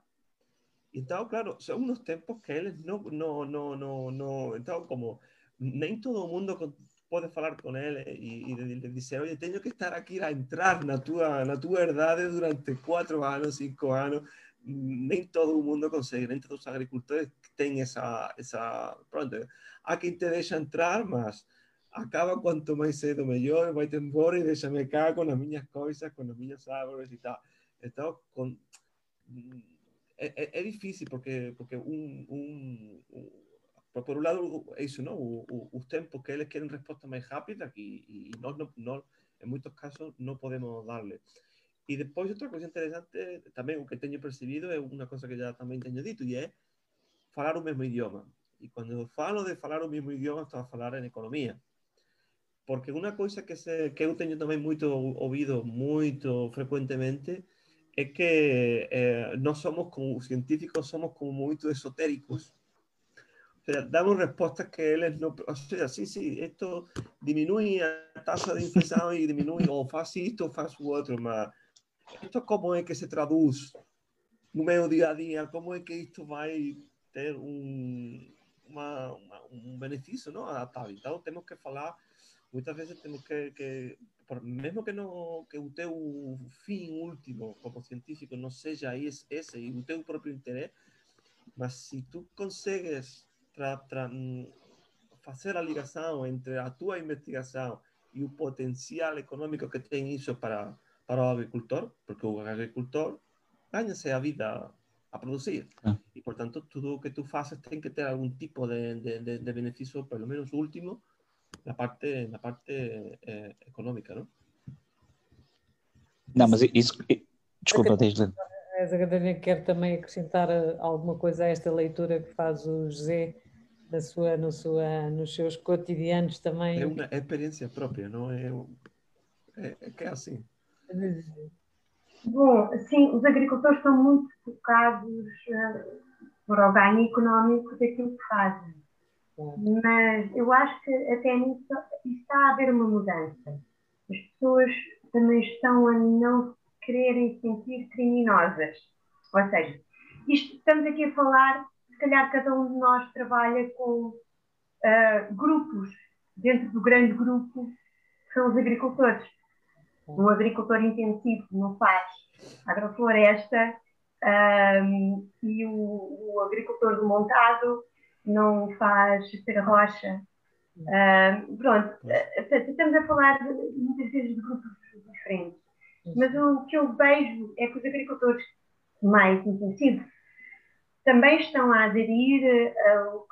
[SPEAKER 3] Então, claro, são uns tempos que eles não, não, não, não, não então, como nem todo mundo pode falar com ele e, e dizer, olha, tenho que estar aqui a entrar na tua, na tua herdade durante quatro anos, cinco anos, nem todo mundo consegue, nem todos os agricultores têm essa, essa, pronto, há quem te deixa entrar, mas acaba quanto mais cedo melhor, vai-te embora e deixa-me cá com as minhas coisas, com as minhas árvores e tal. Então, com, é, é, é, difícil porque, porque um, um, um, por um lado é isso, não? O, o, os tempos que eles querem resposta mais rápida e, e nós, não, muitos casos, não podemos dar-lhe. E depois, outra coisa interessante, também o que tenho percebido é uma coisa que já também tenho dito, e é falar o mesmo idioma. E quando falo de falar o mesmo idioma, estou a falar em economia. Porque uma coisa que, se, que eu tenho também muito ouvido, muito frequentemente, é que eh, nós somos como científicos, somos como muito esotéricos. O sea, damos respostas que eles não. O sea, sim, sim, isto diminui a taxa de infecção e diminui, ou faz isto, faz o outro, mas isto como é que se traduz no meu dia a dia? Como é que isto vai ter um, uma, uma, um benefício não? Então, temos que falar, muitas vezes temos que, que mesmo que, no, que o teu fim último como científico não seja esse e o teu próprio interesse, mas se tu consegues tra, tra, fazer a ligação entre a tua investigação e o potencial econômico que tem isso para, para o agricultor, porque o agricultor ganha-se a vida a produzir. Ah. E, portanto, tudo o que tu fazes tem que ter algum tipo de, de, de, de benefício, pelo menos último, na parte, na parte eh, econômica, não?
[SPEAKER 4] Não, mas isso. Desculpa, desde.
[SPEAKER 2] A Catarina quer também acrescentar eh, alguma coisa a esta leitura que faz o José na sua, no sua, nos seus cotidianos também.
[SPEAKER 3] É uma experiência própria, não é? É, é que é assim.
[SPEAKER 5] Bom, sim, os agricultores estão muito focados uh, para o ganho económico daquilo que fazem. Mas eu acho que até nisso está a haver uma mudança. As pessoas também estão a não quererem sentir criminosas. Ou seja, isto, estamos aqui a falar, se calhar cada um de nós trabalha com uh, grupos, dentro do grande grupo, que são os agricultores. Um agricultor intensivo não faz agrofloresta um, e o, o agricultor do montado não faz ter rocha. Uh, pronto, estamos a falar de, muitas vezes de grupos diferentes, mas o que eu vejo é que os agricultores mais intensivos também estão a aderir ao.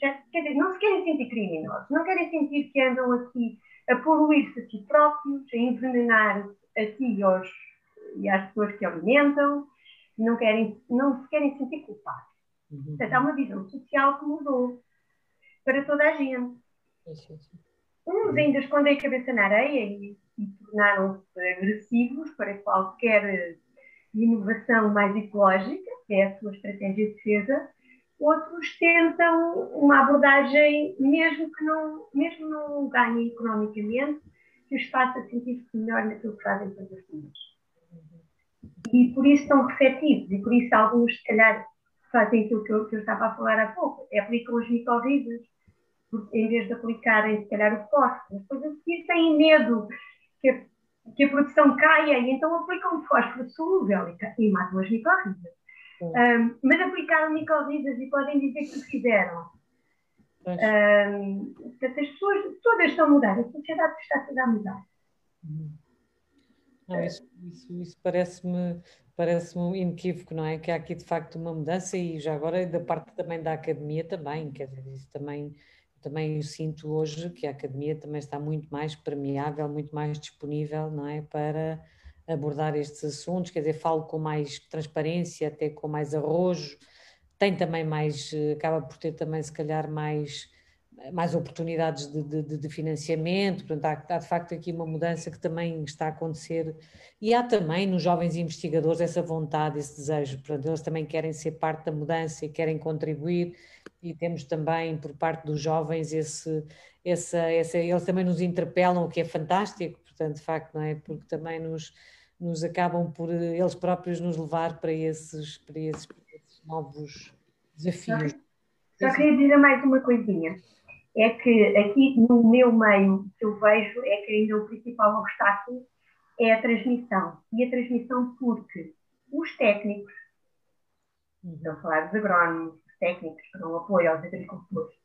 [SPEAKER 5] Quer dizer, não se querem sentir criminosos, não querem sentir que andam aqui a poluir-se a si próprios, a envenenar a si e, aos, e às pessoas que alimentam, não, querem, não se querem sentir culpados. Uhum. Portanto, há uma visão social que mudou para toda a gente. Uns ainda escondem a cabeça na areia e, e tornaram-se agressivos para qualquer inovação mais ecológica, que é a sua estratégia de defesa. Outros tentam uma abordagem, mesmo que não, mesmo não ganhem economicamente, que os faça sentir-se melhor naquilo que fazem todos os dias. E por isso estão receptivos, e por isso alguns, se calhar, fazem aquilo que eu, que eu estava a falar há pouco, é aplicam os micorrizas, em vez de aplicarem, se calhar, o fósforo. Depois a seguir têm medo que a, que a produção caia e então aplicam o fósforo solúvel e, e matam as micorrizas. Um, mas aplicaram micorrizas e podem dizer que fizeram. Um, portanto, as pessoas todas estão a mudar, a sociedade está toda a mudar. Uhum.
[SPEAKER 2] Não, isso, isso, isso parece-me parece-me inequívoco, não é? Que há aqui de facto uma mudança e já agora da parte também da academia também, quer dizer, isso também, também sinto hoje que a academia também está muito mais permeável, muito mais disponível, não é? Para abordar estes assuntos, quer dizer, falo com mais transparência, até com mais arrojo, tem também mais, acaba por ter também se calhar mais mais oportunidades de, de, de financiamento, portanto, há, há, de facto aqui uma mudança que também está a acontecer e há também nos jovens investigadores essa vontade, esse desejo, portanto, eles também querem ser parte da mudança e querem contribuir e temos também por parte dos jovens esse, essa, essa, eles também nos interpelam, o que é fantástico, portanto, de facto, não é? Porque também nos, nos acabam por eles próprios nos levar para esses, para esses, para esses novos desafios.
[SPEAKER 5] Só queria dizer mais uma coisinha é que aqui no meu meio que eu vejo é que ainda o principal obstáculo é a transmissão. E a transmissão porque os técnicos, a falar dos agrónomos, os técnicos que dão apoio aos agricultores,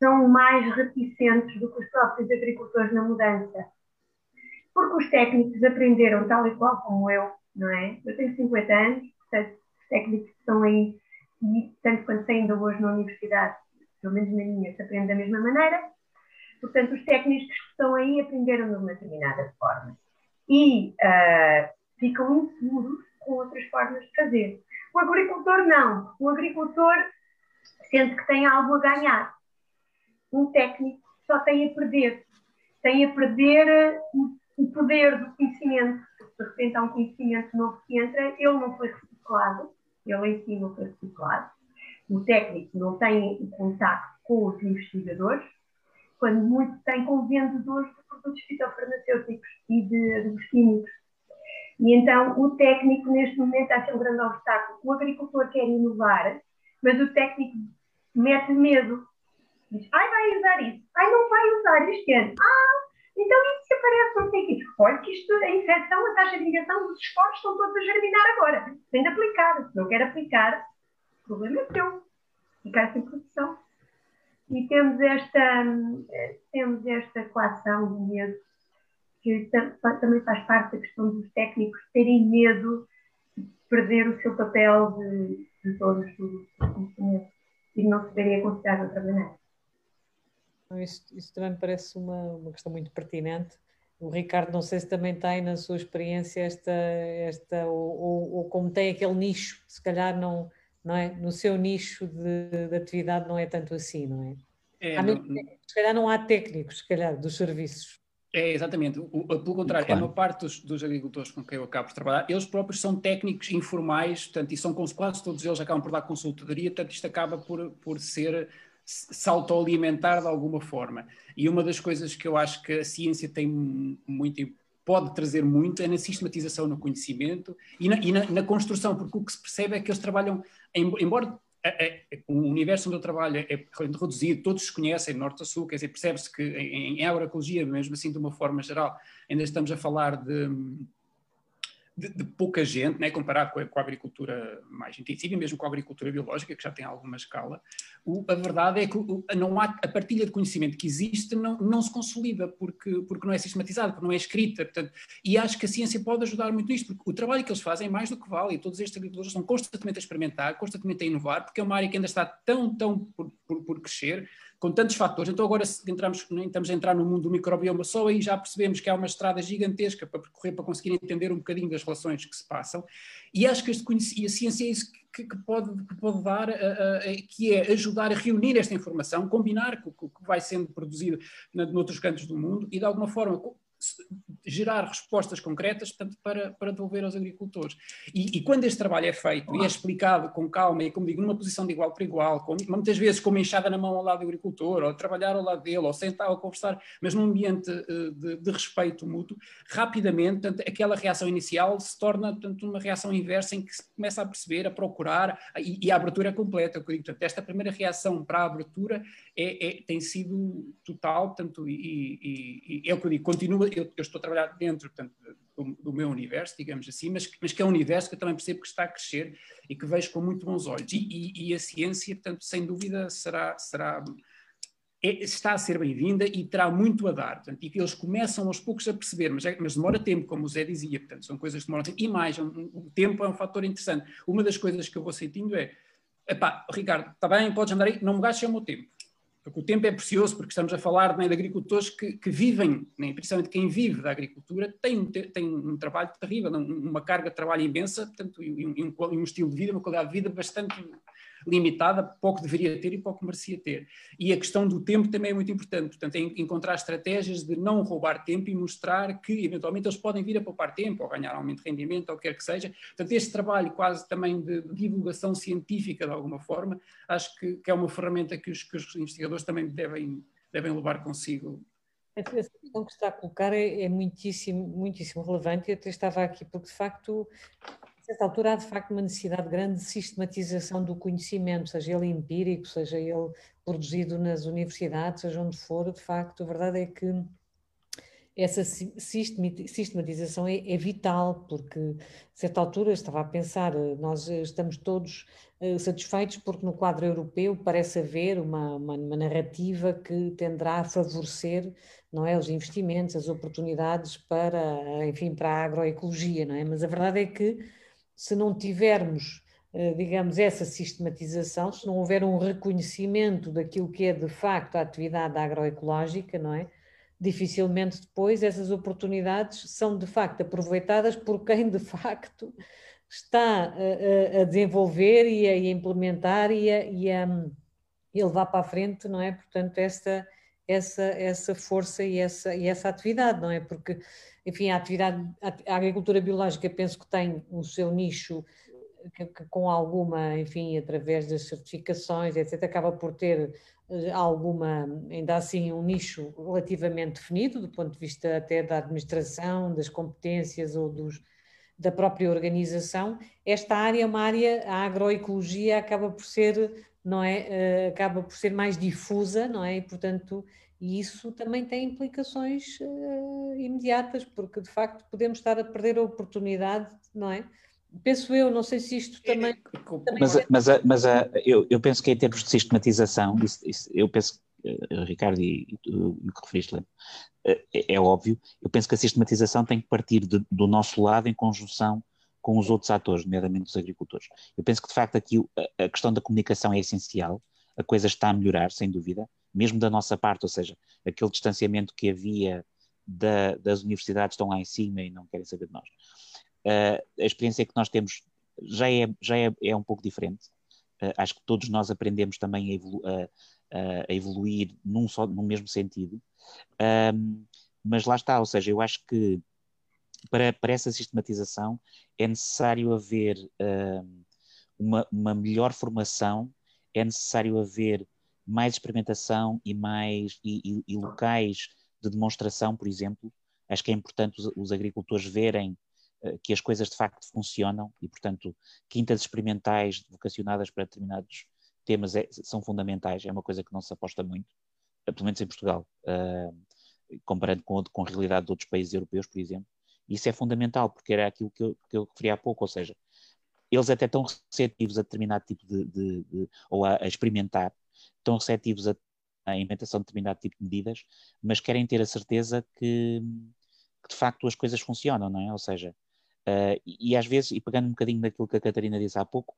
[SPEAKER 5] são mais reticentes do que os próprios agricultores na mudança. Porque os técnicos aprenderam tal e qual como eu, não é? Eu tenho 50 anos, portanto, os técnicos estão aí, e tanto quanto ainda hoje na universidade, pelo menos na minha, se aprende da mesma maneira. Portanto, os técnicos que estão aí aprenderam de uma determinada forma e uh, ficam inseguros com outras formas de fazer. O agricultor não. O agricultor sente que tem algo a ganhar. Um técnico só tem a perder. Tem a perder o poder do conhecimento. De repente há um conhecimento novo que entra, ele não foi reciclado, ele em si não foi reciclado o técnico não tem o contato com os investigadores, quando muito tem com vendedores de produtos fitofarmacêuticos e de adubos químicos. E então o técnico, neste momento, acha um grande obstáculo. O agricultor quer inovar, mas o técnico mete medo. Diz, ai, vai usar isso. Ai, não vai usar ano. Ah, então isso se aparece, não o quê. Olha que isto, a infecção, a taxa de infecção dos esportes estão todos a germinar agora. Tem de aplicar. Se não quer aplicar, o problema é teu. Ficar sem produção. E temos esta, temos esta coação do medo, que também faz parte da questão dos técnicos terem medo de perder o seu papel de, de todos os conhecimentos e não se verem aconselhar de outra maneira.
[SPEAKER 2] Isso, isso também me parece uma, uma questão muito pertinente. O Ricardo, não sei se também tem na sua experiência esta, esta ou, ou, ou como tem aquele nicho, se calhar não, não é? No seu nicho de, de atividade não é tanto assim, não é? é não, se calhar não há técnicos, se calhar, dos serviços.
[SPEAKER 6] É, exatamente. O, pelo contrário, claro. a maior parte dos, dos, agricultores com quem eu acabo de trabalhar, eles próprios são técnicos informais, portanto, e são quase todos eles acabam por dar consultoria, portanto, isto acaba por, por ser se autoalimentar de alguma forma. E uma das coisas que eu acho que a ciência tem muito pode trazer muito é na sistematização no conhecimento e na, e na, na construção, porque o que se percebe é que eles trabalham, embora o universo onde eu trabalho é reduzido, todos se conhecem, norte a sul, quer dizer, percebe-se que em, em agroecologia, mesmo assim de uma forma geral, ainda estamos a falar de de, de, pouca gente, né, comparado com a, com a, agricultura mais intensiva e mesmo com a agricultura biológica, que já tem alguma escala, o, a verdade é que o, não há, a partilha de conhecimento que existe não, não se consolida porque, porque não é sistematizada, porque não é escrita. Portanto, e acho que a ciência pode ajudar muito nisto, porque o trabalho que eles fazem é mais do que vale, e todos estes agricultores estão constantemente a experimentar, constantemente a inovar, porque é uma área que ainda está tão, tão por, por, por crescer, com tantos fatores. Então, agora, entramos, estamos a entrar no mundo do microbioma só, aí já percebemos que há uma estrada gigantesca para percorrer, para conseguir entender um bocadinho das relações que se passam. E acho que a ciência é isso que, que pode, que pode dar, uh, uh, que é ajudar a reunir esta informação, combinar com o que vai sendo produzido noutros cantos do mundo e, de alguma forma, gerar respostas concretas portanto, para, para devolver aos agricultores. E, e, quando este trabalho é feito e é explicado com calma e, como digo, numa posição de igual para igual, com, muitas vezes com uma enxada na mão ao lado do agricultor, ou trabalhar ao lado dele, ou sentar ou conversar, mas num ambiente uh, de, de, respeito mútuo, rapidamente portanto, aquela reação inicial se torna portanto, uma reação inversa em que se começa a perceber, a procurar, e, e a abertura é completa. Portanto, esta primeira reação para a abertura é, é tem sido total, portanto, e, e, é o que eu digo, continua, eu, eu estou a trabalhar dentro portanto, do, do, meu universo, digamos assim, mas, mas, que é um universo que eu também percebo que está a crescer e que vejo com muito bons olhos. E, e, e a ciência, portanto, sem dúvida, será, será é, está a ser bem-vinda e terá muito a dar. Portanto, e que eles começam aos poucos a perceber, mas, é, mas, demora tempo, como o Zé dizia, portanto, são coisas que demoram tempo. E mais, um, o tempo é um fator interessante. Uma das coisas que eu vou sentindo é, Ricardo, está bem, podes andar aí, não me gastes o meu tempo. Porque o tempo é precioso, porque estamos a falar né, de agricultores que, que vivem, né, principalmente quem vive da agricultura, tem, tem um trabalho terrível, uma carga de trabalho imensa, portanto, e um, um, um estilo de vida, uma qualidade de vida bastante limitada, pouco deveria ter e pouco merecia ter. E a questão do tempo também é muito importante, portanto, é encontrar estratégias de não roubar tempo e mostrar que, eventualmente, eles podem vir a poupar tempo ou ganhar aumento de rendimento ou o que quer que seja. Portanto, este trabalho quase também de divulgação científica, de alguma forma, acho que, que é uma ferramenta que os, que os investigadores também devem, devem levar consigo
[SPEAKER 2] essa questão que está a colocar é, é, muitíssimo, muitíssimo relevante. Eu até estava aqui porque, de facto, a certa altura há de facto uma necessidade grande de sistematização do conhecimento, seja ele empírico, seja ele produzido nas universidades, seja onde for, de facto, a verdade é que essa sistematização é, é, vital, porque a certa altura estava a pensar, nós estamos todos uh, satisfeitos porque no quadro europeu parece haver uma, uma, uma, narrativa que tenderá a favorecer não é, os investimentos, as oportunidades para, enfim, para a agroecologia, não é? Mas a verdade é que se não tivermos, eh, digamos, essa sistematização, se não houver um reconhecimento daquilo que é de facto a atividade agroecológica, não é? Dificilmente depois essas oportunidades são de facto aproveitadas por quem de facto está a, a desenvolver e a, implementar e a, e a, levar para a frente, não é? Portanto, essa, essa, essa força e essa, e essa atividade, não é? Porque enfim, a atividade, a agricultura biológica penso que tem o seu nicho que, que, com alguma, enfim, através das certificações, etc., acaba por ter eh, alguma, ainda assim, um nicho relativamente definido, do ponto de vista até da administração, das competências ou dos, da própria organização. Esta área é uma área, a agroecologia acaba por ser, não é, eh, acaba por ser mais difusa, não é, e portanto isso também tem implicações uh, imediatas, porque de facto podemos estar a perder a oportunidade, não é? Penso eu, não sei se isto é, também.
[SPEAKER 4] também mas é... mas, mas eu, eu penso que em termos de sistematização, isso, isso, eu penso, uh, Ricardo, e, o que referiste, é, é, óbvio, eu penso que a sistematização tem que partir de, do nosso lado em conjunção com os outros atores, nomeadamente os agricultores. Eu penso que de facto aqui a, questão da comunicação é essencial, a coisa está a melhorar, sem dúvida, mesmo da nossa parte, ou seja, aquele distanciamento que havia da, das universidades estão lá em cima e não querem saber de nós. Uh, a experiência que nós temos já é, já é, é um pouco diferente. Uh, acho que todos nós aprendemos também a, evolu a, a evoluir num, só, no mesmo sentido. Um, mas lá está, ou seja, eu acho que para, para essa sistematização é necessário haver uh, uma, uma melhor formação, é necessário haver mais experimentação e mais e, e, e, locais de demonstração, por exemplo. Acho que é importante os, os agricultores verem uh, que as coisas de facto funcionam e, portanto, quintas experimentais vocacionadas para determinados temas é, são fundamentais. É uma coisa que não se aposta muito, eh, pelo menos em Portugal, uh, comparando com, com a realidade de outros países europeus, por exemplo. Isso é fundamental, porque era aquilo que eu, que eu referi há pouco, ou seja, eles até estão receptivos a determinado tipo de, de, de ou a, a experimentar, estão receptivos à implementação de determinado tipo de medidas, mas querem ter a certeza que, que de facto as coisas funcionam, não é? Ou seja, uh, e, às vezes, e pegando um bocadinho daquilo que a Catarina disse há pouco,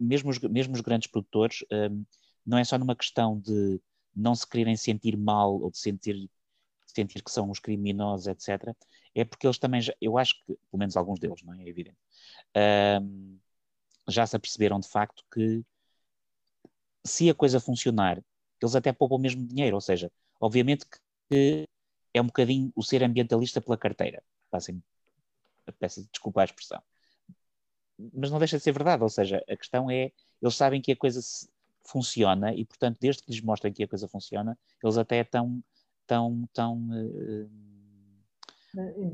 [SPEAKER 4] mesmo os, mesmo os grandes produtores, um, não é só numa questão de não se quererem sentir mal ou de sentir, sentir que são os criminosos, etc., é porque eles também, já, eu acho que, pelo menos alguns deles, não é, é evidente, um, já se aperceberam de facto que se a coisa funcionar, eles até poupam o mesmo dinheiro, ou seja, obviamente que é um bocadinho o ser ambientalista pela carteira. Passem, peço desculpa a expressão. Mas não deixa de ser verdade, ou seja, a questão é, eles sabem que a coisa funciona e, portanto, desde que lhes mostrem que a coisa funciona, eles até estão tão, tão, uh,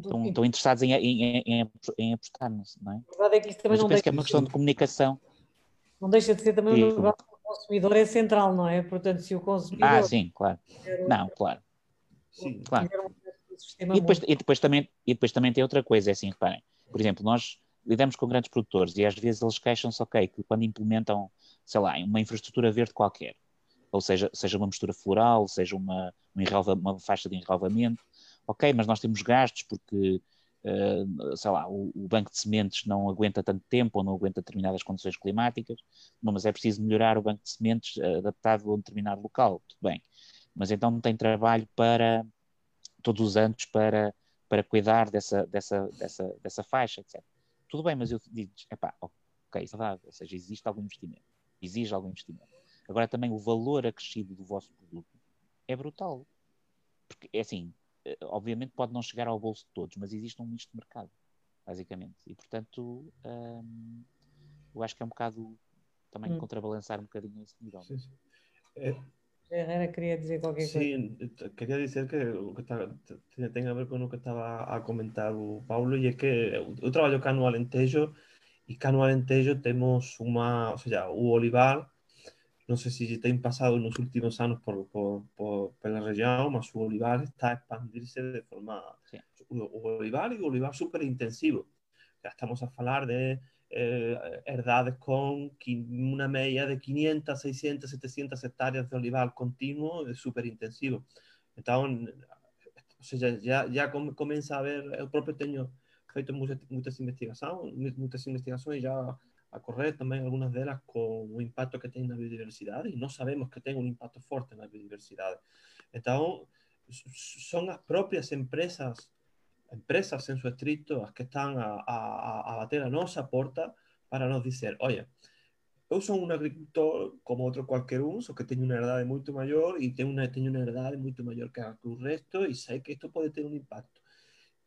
[SPEAKER 4] tão, tão interessados em, em, em, em apostar, não é? A verdade é que isso também Mas não deixa que é uma questão de comunicação.
[SPEAKER 2] Não deixa de ser também um negócio consumidor é central, não é? Portanto, se o consumidor.
[SPEAKER 4] Ah, sim, claro. Não, claro. Sim. claro. E depois, e, depois também, e depois também tem outra coisa, é assim, reparem. Por exemplo, nós lidamos com grandes produtores e às vezes eles queixam-se, ok, que quando implementam, sei lá, uma infraestrutura verde qualquer, ou seja, seja uma mistura floral, seja uma, uma faixa de enrelvamento. Ok, mas nós temos gastos porque, uh, sei lá, o, o, banco de sementes não aguenta tanto tempo ou não aguenta determinadas condições climáticas, Bom, mas é preciso melhorar o banco de sementes uh, adaptado a um determinado local, tudo bem. Mas então não tem trabalho para, todos os anos, para, para cuidar dessa, dessa, dessa, dessa faixa, etc. Tudo bem, mas eu digo, epá, ok, é ou seja, existe algum investimento, exige algum investimento. Agora também o valor acrescido do vosso produto é brutal. Porque, é assim, eh, obviamente pode não chegar ao bolso de todos, mas existe um nicho de mercado, basicamente. E, portanto, hum, eu acho que é um bocado também hum. contrabalançar um bocadinho esse nível. Sim, sim.
[SPEAKER 2] É... Herrera queria dizer qualquer coisa.
[SPEAKER 3] Sim, queria dizer que o que está, tem a ver com o que estaba a comentar o Paulo e é que eu trabalho cá no Alentejo e cá no Alentejo temos uma, ou seja, o olivar non sei se ten pasado nos últimos anos por, por, por, pela região, mas o olivar está a expandirse de forma... Sí. Olivar o olivar super intensivo. Já estamos a falar de eh, herdades con una media de 500, 600, 700 hectáreas de olivar continuo, super intensivo. Entón, o sea, ya, ya comienza a haber, eu propio teño feito muchas, muchas investigacións, muchas investigacións já a correr tamén algunhas delas con o impacto que ten na biodiversidade e non sabemos que ten un impacto forte na biodiversidade. Entón, son as propias empresas empresas en su estricto as que están a, a, a bater a nosa porta para nos dizer, oye, eu son un agricultor como outro cualquier un, só que teño unha herdade moito maior e teño unha, teño unha herdade moito maior que, que o resto e sei que isto pode ter un impacto.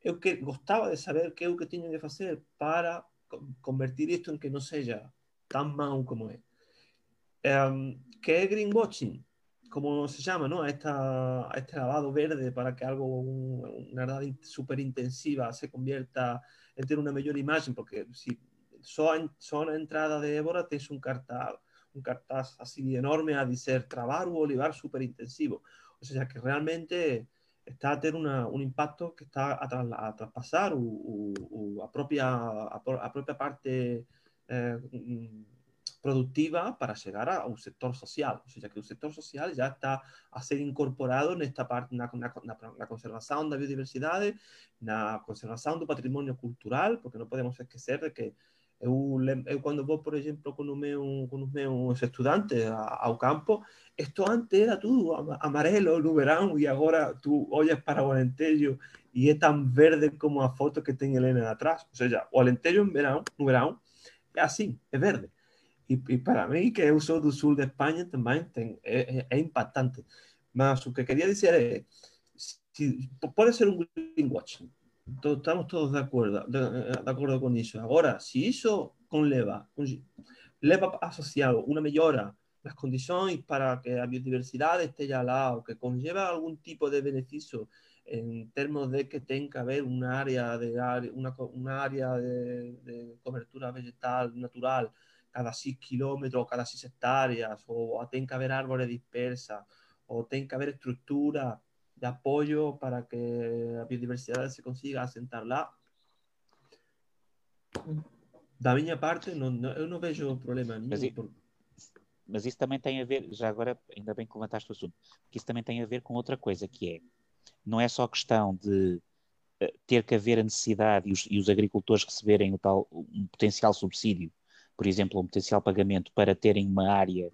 [SPEAKER 3] Eu que gostaba de saber que é o que teño que facer para convertir isto en que non sella tan mau como é. Um, que é greenwashing, como se chama, ¿no? A, esta, a este lavado verde para que algo, un, unha verdade super intensiva se convierta en ter unha mellor imagen, porque si só na entrada de Évora tens un cartaz, un cartaz así enorme a dizer trabar o olivar super intensivo. O sea, que realmente está a ter una, un impacto que está a, tra, a traspasar o, o, o a, propia, a, a propia parte eh, productiva para chegar ao sector social. Ou seja, que o sector social já está a ser incorporado nesta parte, na, na, na conservação da biodiversidade, na conservação do patrimônio cultural, porque não podemos esquecer de que Eu, eu quando vou, por exemplo, com, o meu, com os meus estudantes ao campo, isto antes era tudo amarelo no verão e agora tu olhas para o Alentejo e é tão verde como a foto que tem Helena atrás. Ou seja, o Alentejo em verão, no verão é assim, é verde. E, e para mim, que eu sou do sul da Espanha, também tem, é, é impactante. Mas o que queria dizer é, se, pode ser um greenwashing, estamos todos de acuerdo, de, de acuerdo con iso. Agora, se iso conleva, leva asociado unha mellora das condicións para que a biodiversidade esteja lá, ou que conlleva algún tipo de beneficio en termos de que ten que haber unha área de unha, unha área de, de cobertura vegetal natural cada 6 kilómetros, cada 6 hectáreas, ou ten que haber árbores dispersas, ou ten que haber estructura de apoyo para que a biodiversidade se consiga asentar lá. Da minha parte, não, não, eu não vejo problema nenhum.
[SPEAKER 4] Mas, por... mas, isso também tem a ver, já agora, ainda bem que levantaste o assunto, porque isso também tem a ver com outra coisa, que é, não é só questão de uh, ter que haver a necessidade e os, e os agricultores receberem o tal, um potencial subsídio, por exemplo, um potencial pagamento para terem uma área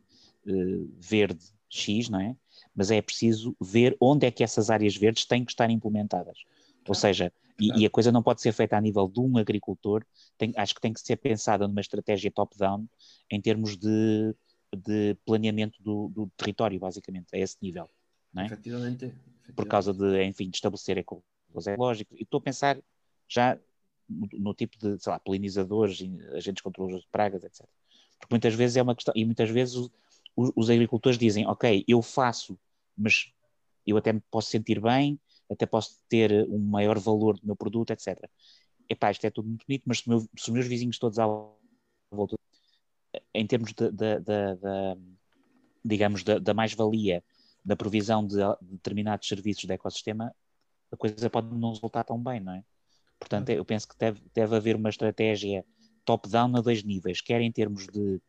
[SPEAKER 4] uh, verde X, não é? Mas é preciso ver onde é que essas áreas verdes têm que estar implementadas. Ou seja, e, e, a coisa não pode ser feita a nível de um agricultor, tem, acho que tem que ser pensada numa estratégia top-down em termos de, de planeamento do, do, território, basicamente, a esse nível. Não é?
[SPEAKER 3] efetivamente, efetivamente.
[SPEAKER 4] Por causa de, enfim, de estabelecer ecológicos. E estou a pensar já no, no, tipo de, sei lá, polinizadores, agentes controladores de pragas, etc. Porque muitas vezes é uma questão, e muitas vezes os, os agricultores dizem, ok, eu faço, mas eu até me posso sentir bem, até posso ter um maior valor do meu produto, etc. Epá, isto é tudo muito bonito, mas se, meu, se os meus vizinhos todos à volta, em termos de, de, de, de digamos, da mais-valia da provisão de, determinados serviços do ecossistema, a coisa pode não resultar tão bem, não é? Portanto, eu penso que deve, deve haver uma estratégia top-down a dois níveis, quer em termos de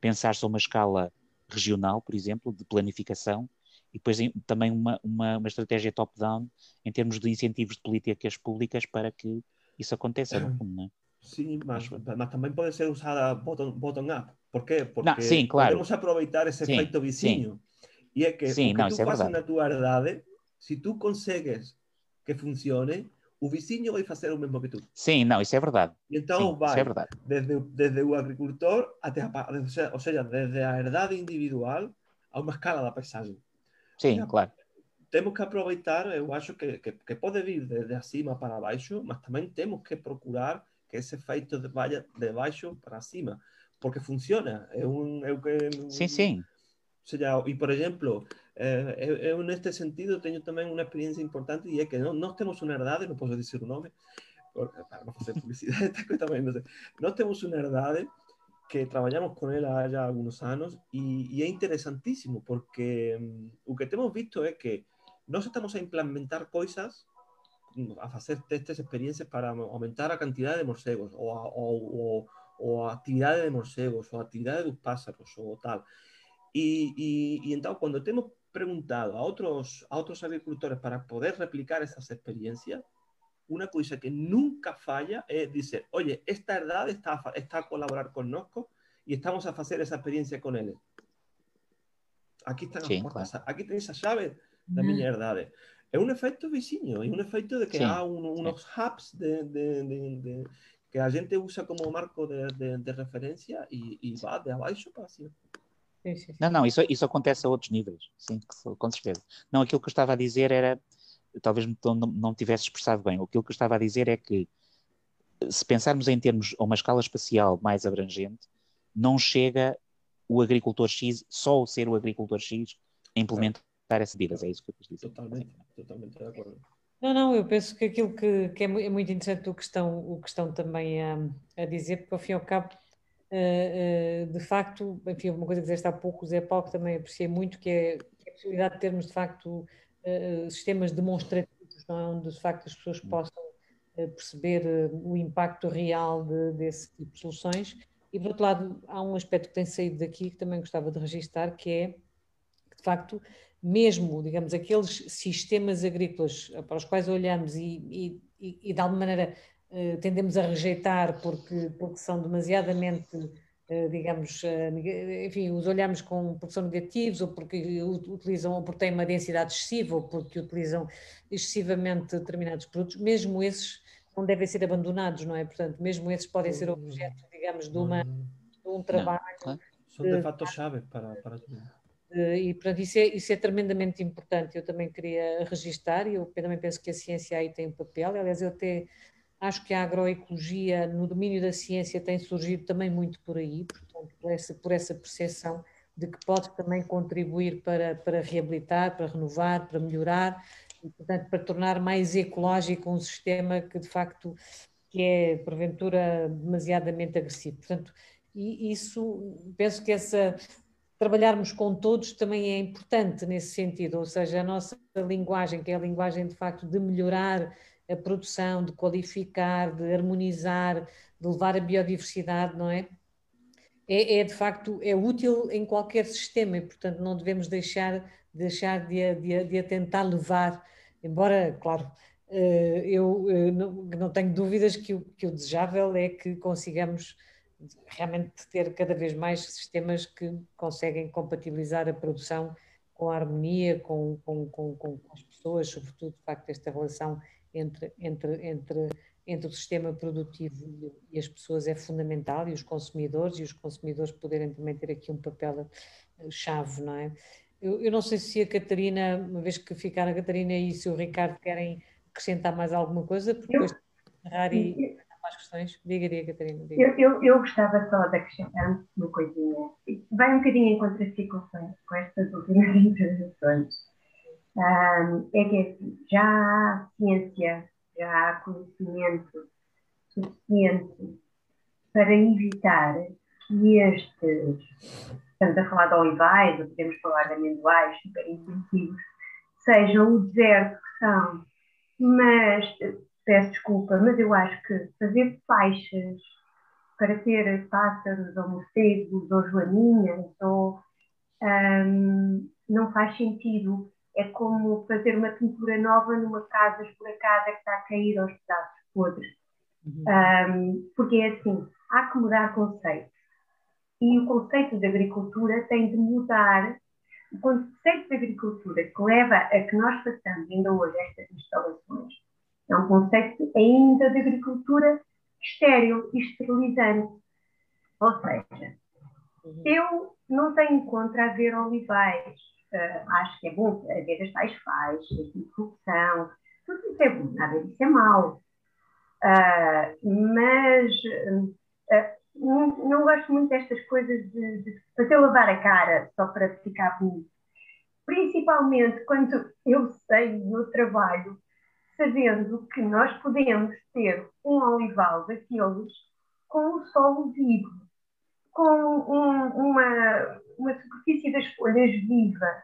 [SPEAKER 4] pensar-se a uma escala regional, por exemplo, de planificação, e depois também uma, uma, uma estratégia top-down em termos de incentivos de políticas públicas para que isso aconteça, no fundo, não é?
[SPEAKER 3] Sim, mas, mas também pode ser usada bottom-up. Bottom Por quê? Porque
[SPEAKER 4] não, sim, claro.
[SPEAKER 3] podemos aproveitar esse sim, efeito vizinho. Sim. E é que
[SPEAKER 4] sim,
[SPEAKER 3] o que
[SPEAKER 4] não,
[SPEAKER 3] tu
[SPEAKER 4] é
[SPEAKER 3] fazes na tua herdade, se tu consegues que funcione, o vizinho vai fazer o mesmo que tu.
[SPEAKER 4] Sim, não, isso é verdade.
[SPEAKER 3] E então
[SPEAKER 4] Sim,
[SPEAKER 3] vai
[SPEAKER 4] é verdade.
[SPEAKER 3] Desde, desde o agricultor até a, ou seja, desde a herdade individual a uma escala da paisagem.
[SPEAKER 4] Sim, claro.
[SPEAKER 3] Temos que aproveitar, eu acho que, que, que, pode vir desde acima para baixo, mas também temos que procurar que esse efeito de, vaya de baixo para cima, porque funciona. É um, é que,
[SPEAKER 4] sim, sim.
[SPEAKER 3] Ou seja, e por exemplo, eh, eu, neste sentido tenho também uma experiência importante e é que nós temos uma herdade, não posso dizer o nome, para não fazer publicidade, também, não nós temos uma herdade que trabalhamos com ela há alguns anos e, e é interessantíssimo porque um, o que temos visto é que nós estamos a implementar coisas a fazer testes, experiências para aumentar a quantidade de morcegos ou a, ou, ou, ou a actividade de morcegos ou a actividade dos pássaros ou tal. E, e, e então, quando temos preguntado a outros, a outros agricultores para poder replicar essas experiências, uma coisa que nunca falla é dizer, oye, esta herdade está, está a colaborar conosco e estamos a fazer essa experiência com eles. Aqui estão Sim, as portas, claro. aqui tens a chave da minha herdade. É um efeito vizinho, é um efeito de que Sim. há un, unos hubs de, de, de, de, que a gente usa como marco de, referência e, e vai de abaixo para
[SPEAKER 4] Não, não, isso, isso acontece a outros níveis, sim, com certeza. Não, aquilo que eu estava a dizer era, talvez não, não tivesse expressado bem, aquilo que eu estava a dizer é que se pensarmos em termos a uma escala espacial mais abrangente, não chega o agricultor X, só o ser o agricultor X, a implementar é. essas medidas, é isso que eu quis dizer.
[SPEAKER 3] Totalmente, totalmente de acordo.
[SPEAKER 2] Não, não, eu penso que aquilo que, que é, é muito interessante o que estão, o que estão também a, a dizer, porque ao fim e ao cabo de facto, enfim, uma coisa que disseste há pouco, o Zé Paulo, que também apreciei muito, que é, a possibilidade de termos, de facto, uh, sistemas demonstrativos, não é? onde, de facto, as pessoas hum. possam perceber o impacto real de, desse tipo de soluções. E, por outro lado, há um aspecto que tem saído daqui que também gostava de registar, que é que, de facto, mesmo, digamos, aqueles sistemas agrícolas para os quais olhamos e, e, e de alguma maneira eh, tendemos a rejeitar porque, porque são demasiadamente, eh, digamos, eh, enfim, os olhamos com, porque são negativos ou porque utilizam, ou porque têm uma densidade excessiva ou porque utilizam excessivamente determinados produtos, mesmo esses não devem ser abandonados, não é? Portanto, mesmo esses podem ser objeto, digamos, de, uma, de um trabalho. Não,
[SPEAKER 3] são de fato chave para, para tudo.
[SPEAKER 2] E, portanto, isso é, isso é tremendamente importante. Eu também queria registar, e eu também penso que a ciência aí tem um papel. Aliás, eu até Acho que a agroecologia no domínio da ciência tem surgido também muito por aí, portanto, por essa, por essa percepção de que pode também contribuir para, para reabilitar, para renovar, para melhorar e, portanto, para tornar mais ecológico um sistema que, de facto, que é, porventura, demasiadamente agressivo. Portanto, e isso, penso que essa, trabalharmos com todos também é importante nesse sentido, ou seja, a nossa linguagem, que é a linguagem, de facto, de melhorar a produção, de qualificar, de harmonizar, de levar a biodiversidade, não é? É, é de facto é útil em qualquer sistema e, portanto, não devemos deixar, deixar de, de, de a tentar levar, embora, claro, eh, eu eh, não tenho dúvidas que o, que o desejável é que consigamos realmente ter cada vez mais sistemas que conseguem compatibilizar a produção com a harmonia, com, com, com, com as pessoas, sobretudo, de facto, esta relação entre, entre, entre, entre o sistema produtivo e as pessoas é fundamental, e os consumidores, e os consumidores poderem também ter aqui um papel eh, chave, não é? Eu, eu não sei se a Catarina, uma vez que ficaram a Catarina e se o Ricardo querem acrescentar mais alguma coisa, porque depois encerrar e mais questões. Diga, diga, Catarina. Diga.
[SPEAKER 5] Eu, eu, eu, gostava só de acrescentar uma coisinha. Vai um bocadinho em contracircunstância com estas últimas intervenções um, é que assim, já há ciência, já há conhecimento suficiente para evitar que estes, estamos a falar de olivais, ou podemos falar de amendoais super intensivos, sejam o deserto que são. Mas, peço desculpa, mas eu acho que fazer faixas para ter pássaros ou morcegos ou joaninhas ou Um, não faz sentido. É como fazer uma pintura nova numa casa esburacada que está a cair aos pedaços podres. Uhum. Um, porque é assim, há que mudar conceitos. E o conceito de agricultura tem de mudar. O conceito de agricultura que leva a que nós façamos ainda hoje estas instalações é um conceito ainda de agricultura estéril e esterilizante. Ou seja, uhum. eu não tenho contra haver olivais. Uh, acho que é bom haver as tais faixas de produção. Tudo isso é bom, nada disso é mau. Uh, mas uh, não, não, gosto muito destas coisas de, de fazer lavar a cara só para ficar bonito. Principalmente quando eu sei no trabalho, sabendo que nós podemos ter um olival daqueles com o solo vivo, com um, uma, uma superfície das folhas viva,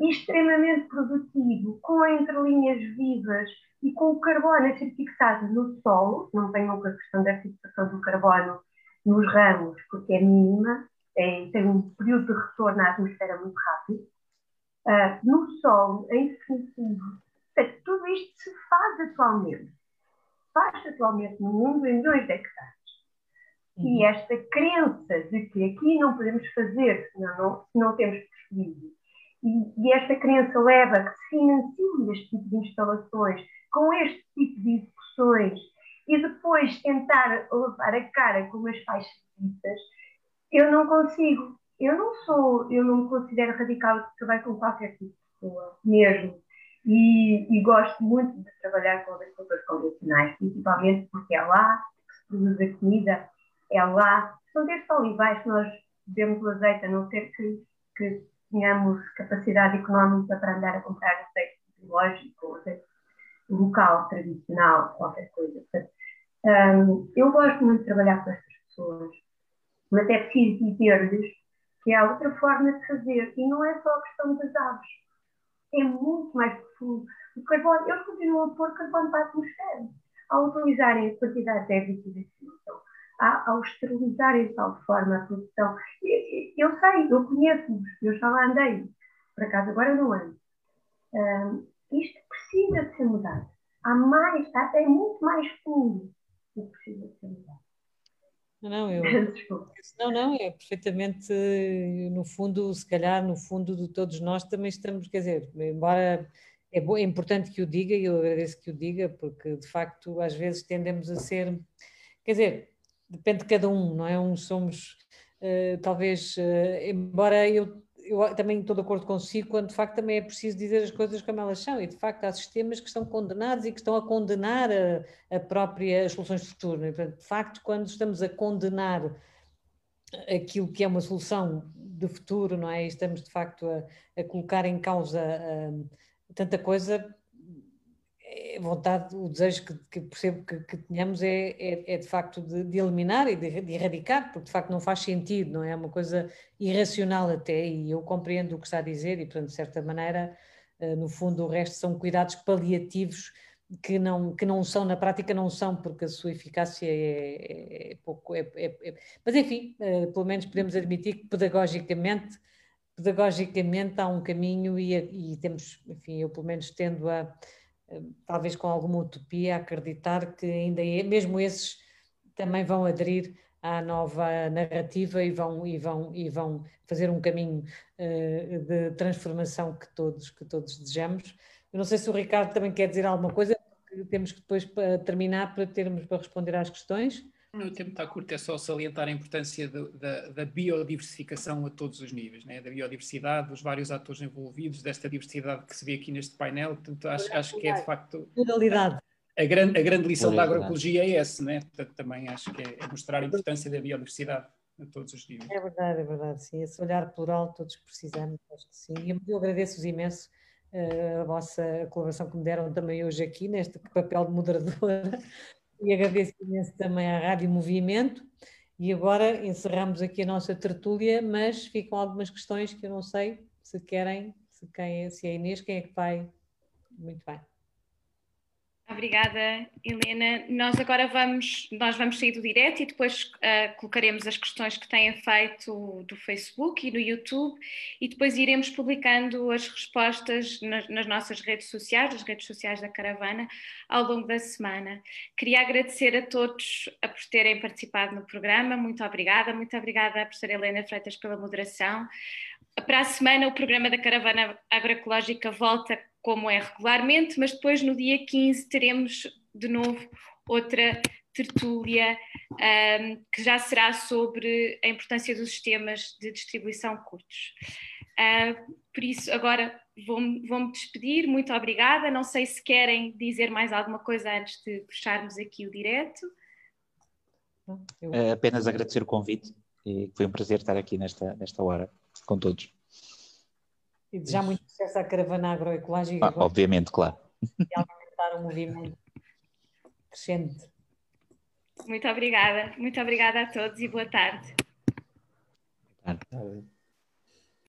[SPEAKER 5] extremamente produtivo, com entrelinhas vivas e com o carbono a ser fixado no solo, não tenham com a questão da fixação do carbono nos ramos, porque é mínima, é, tem um período de retorno à atmosfera muito rápido. Uh, no solo, em definitivo, tudo isto se faz atualmente. Faz atualmente no mundo em de hectares. Uhum. E esta crença de que aqui não podemos fazer se não, se não temos percebido, e, e, esta crença leva a que se financiem este tipo de instalações com este tipo de execuções e depois tentar levar a cara com umas faixas eu não consigo. Eu não sou, eu não me considero radical de trabalho com qualquer tipo de pessoa, mesmo. E, e, gosto muito de trabalhar com agricultores convencionais, principalmente porque é lá que se produz a comida, é lá. São destes olivais que nós bebemos o azeite, a não ser que, que tenhamos capacidade económica para andar a comprar azeite biológico ou azeite local, tradicional, qualquer coisa. Portanto, um, eu gosto muito de trabalhar com estas pessoas, mas é preciso dizer-lhes que há outra forma de fazer e não é só a questão das aves. É muito mais profundo. O carbono, eles continuam a pôr carbono para a atmosfera ao utilizarem a quantidade de herbicidação, ao esterilizarem de tal forma a produção. Eu sei, eu conheço-os, eu já lá andei, por acaso agora não ando. Um, isto precisa de ser mudado. Há mais, é muito mais fundo que precisa de ser mudado.
[SPEAKER 2] Não, eu, não, não, é perfeitamente, no fundo, se calhar, no fundo de todos nós também estamos, quer dizer, embora é, bom, é importante que o diga, e eu agradeço que o diga, porque de facto às vezes tendemos a ser, quer dizer, depende de cada um, não é? Uns somos, uh, talvez, uh, embora eu eu também estou de acordo consigo quando de facto também é preciso dizer as coisas como elas são e de facto há sistemas que estão condenados e que estão a condenar a, a própria as soluções de futuro. É? de facto, quando estamos a condenar aquilo que é uma solução de futuro, não é? E estamos de facto a, a colocar em causa a, tanta coisa, vontade, o desejo que, que percebo que, que tenhamos é, é, é, de facto de, de eliminar e de, de, erradicar, porque de facto não faz sentido, não é? é uma coisa irracional até, e eu compreendo o que está a dizer, e portanto, de certa maneira, eh, no fundo, o resto são cuidados paliativos que não, que não são, na prática, não são, porque a sua eficácia é, é, é pouco. É, é, mas enfim, eh, pelo menos podemos admitir que pedagogicamente pedagogicamente há um caminho e, e temos, enfim, eu pelo menos tendo a, talvez com alguma utopia, acreditar que ainda é, mesmo esses também vão aderir à nova narrativa e vão, e vão, e vão fazer um caminho uh, de transformação que todos, que todos desejamos. Eu não sei se o Ricardo também quer dizer alguma coisa, temos que depois terminar para termos para responder às questões.
[SPEAKER 6] O tempo está curto, é só salientar a importância do, da, da, biodiversificação a todos os níveis, né? da biodiversidade, dos vários atores envolvidos, desta diversidade que se vê aqui neste painel. Portanto, acho, acho que é de facto.
[SPEAKER 2] Pluralidade.
[SPEAKER 6] A, a, grande, a grande lição da agroecologia é essa, né? Portanto, também acho que é, é, mostrar a importância da biodiversidade a todos os níveis.
[SPEAKER 2] É verdade, é verdade, sim. Esse olhar plural todos precisamos, acho que sim. E eu agradeço-vos imenso uh, a vossa colaboração que me deram também hoje aqui, neste papel de moderadora. E agradeço imenso também à Rádio Movimento. E agora encerramos aqui a nossa tertúlia, mas ficam algumas questões que eu não sei se querem, se, quem, é, se é Inês, quem é que vai. Muito bem.
[SPEAKER 1] Obrigada, Helena. Nós agora vamos, nós vamos sair do direto e depois uh, colocaremos as questões que têm feito do Facebook e no YouTube e depois iremos publicando as respostas nas, nas nossas redes sociais, nas redes sociais da Caravana, ao longo da semana. Queria agradecer a todos por terem participado no programa. Muito obrigada. Muito obrigada à professora Helena Freitas pela moderação. Para a semana, o programa da Caravana Agroecológica volta como é regularmente, mas depois no dia 15 teremos de novo outra tertúlia um, que já será sobre a importância dos sistemas de distribuição curtos. Uh, por isso, agora vou-me vou despedir, muito obrigada. Não sei se querem dizer mais alguma coisa antes de fecharmos aqui o direto.
[SPEAKER 4] Uh, apenas agradecer o convite e foi um prazer estar aqui nesta, nesta hora com todos.
[SPEAKER 2] E desejar muito sucesso à caravana agroecológica.
[SPEAKER 4] Ah, obviamente, claro.
[SPEAKER 2] E aumentar o movimento crescente.
[SPEAKER 1] Muito obrigada. Muito obrigada a todos e boa tarde.
[SPEAKER 4] Boa tarde.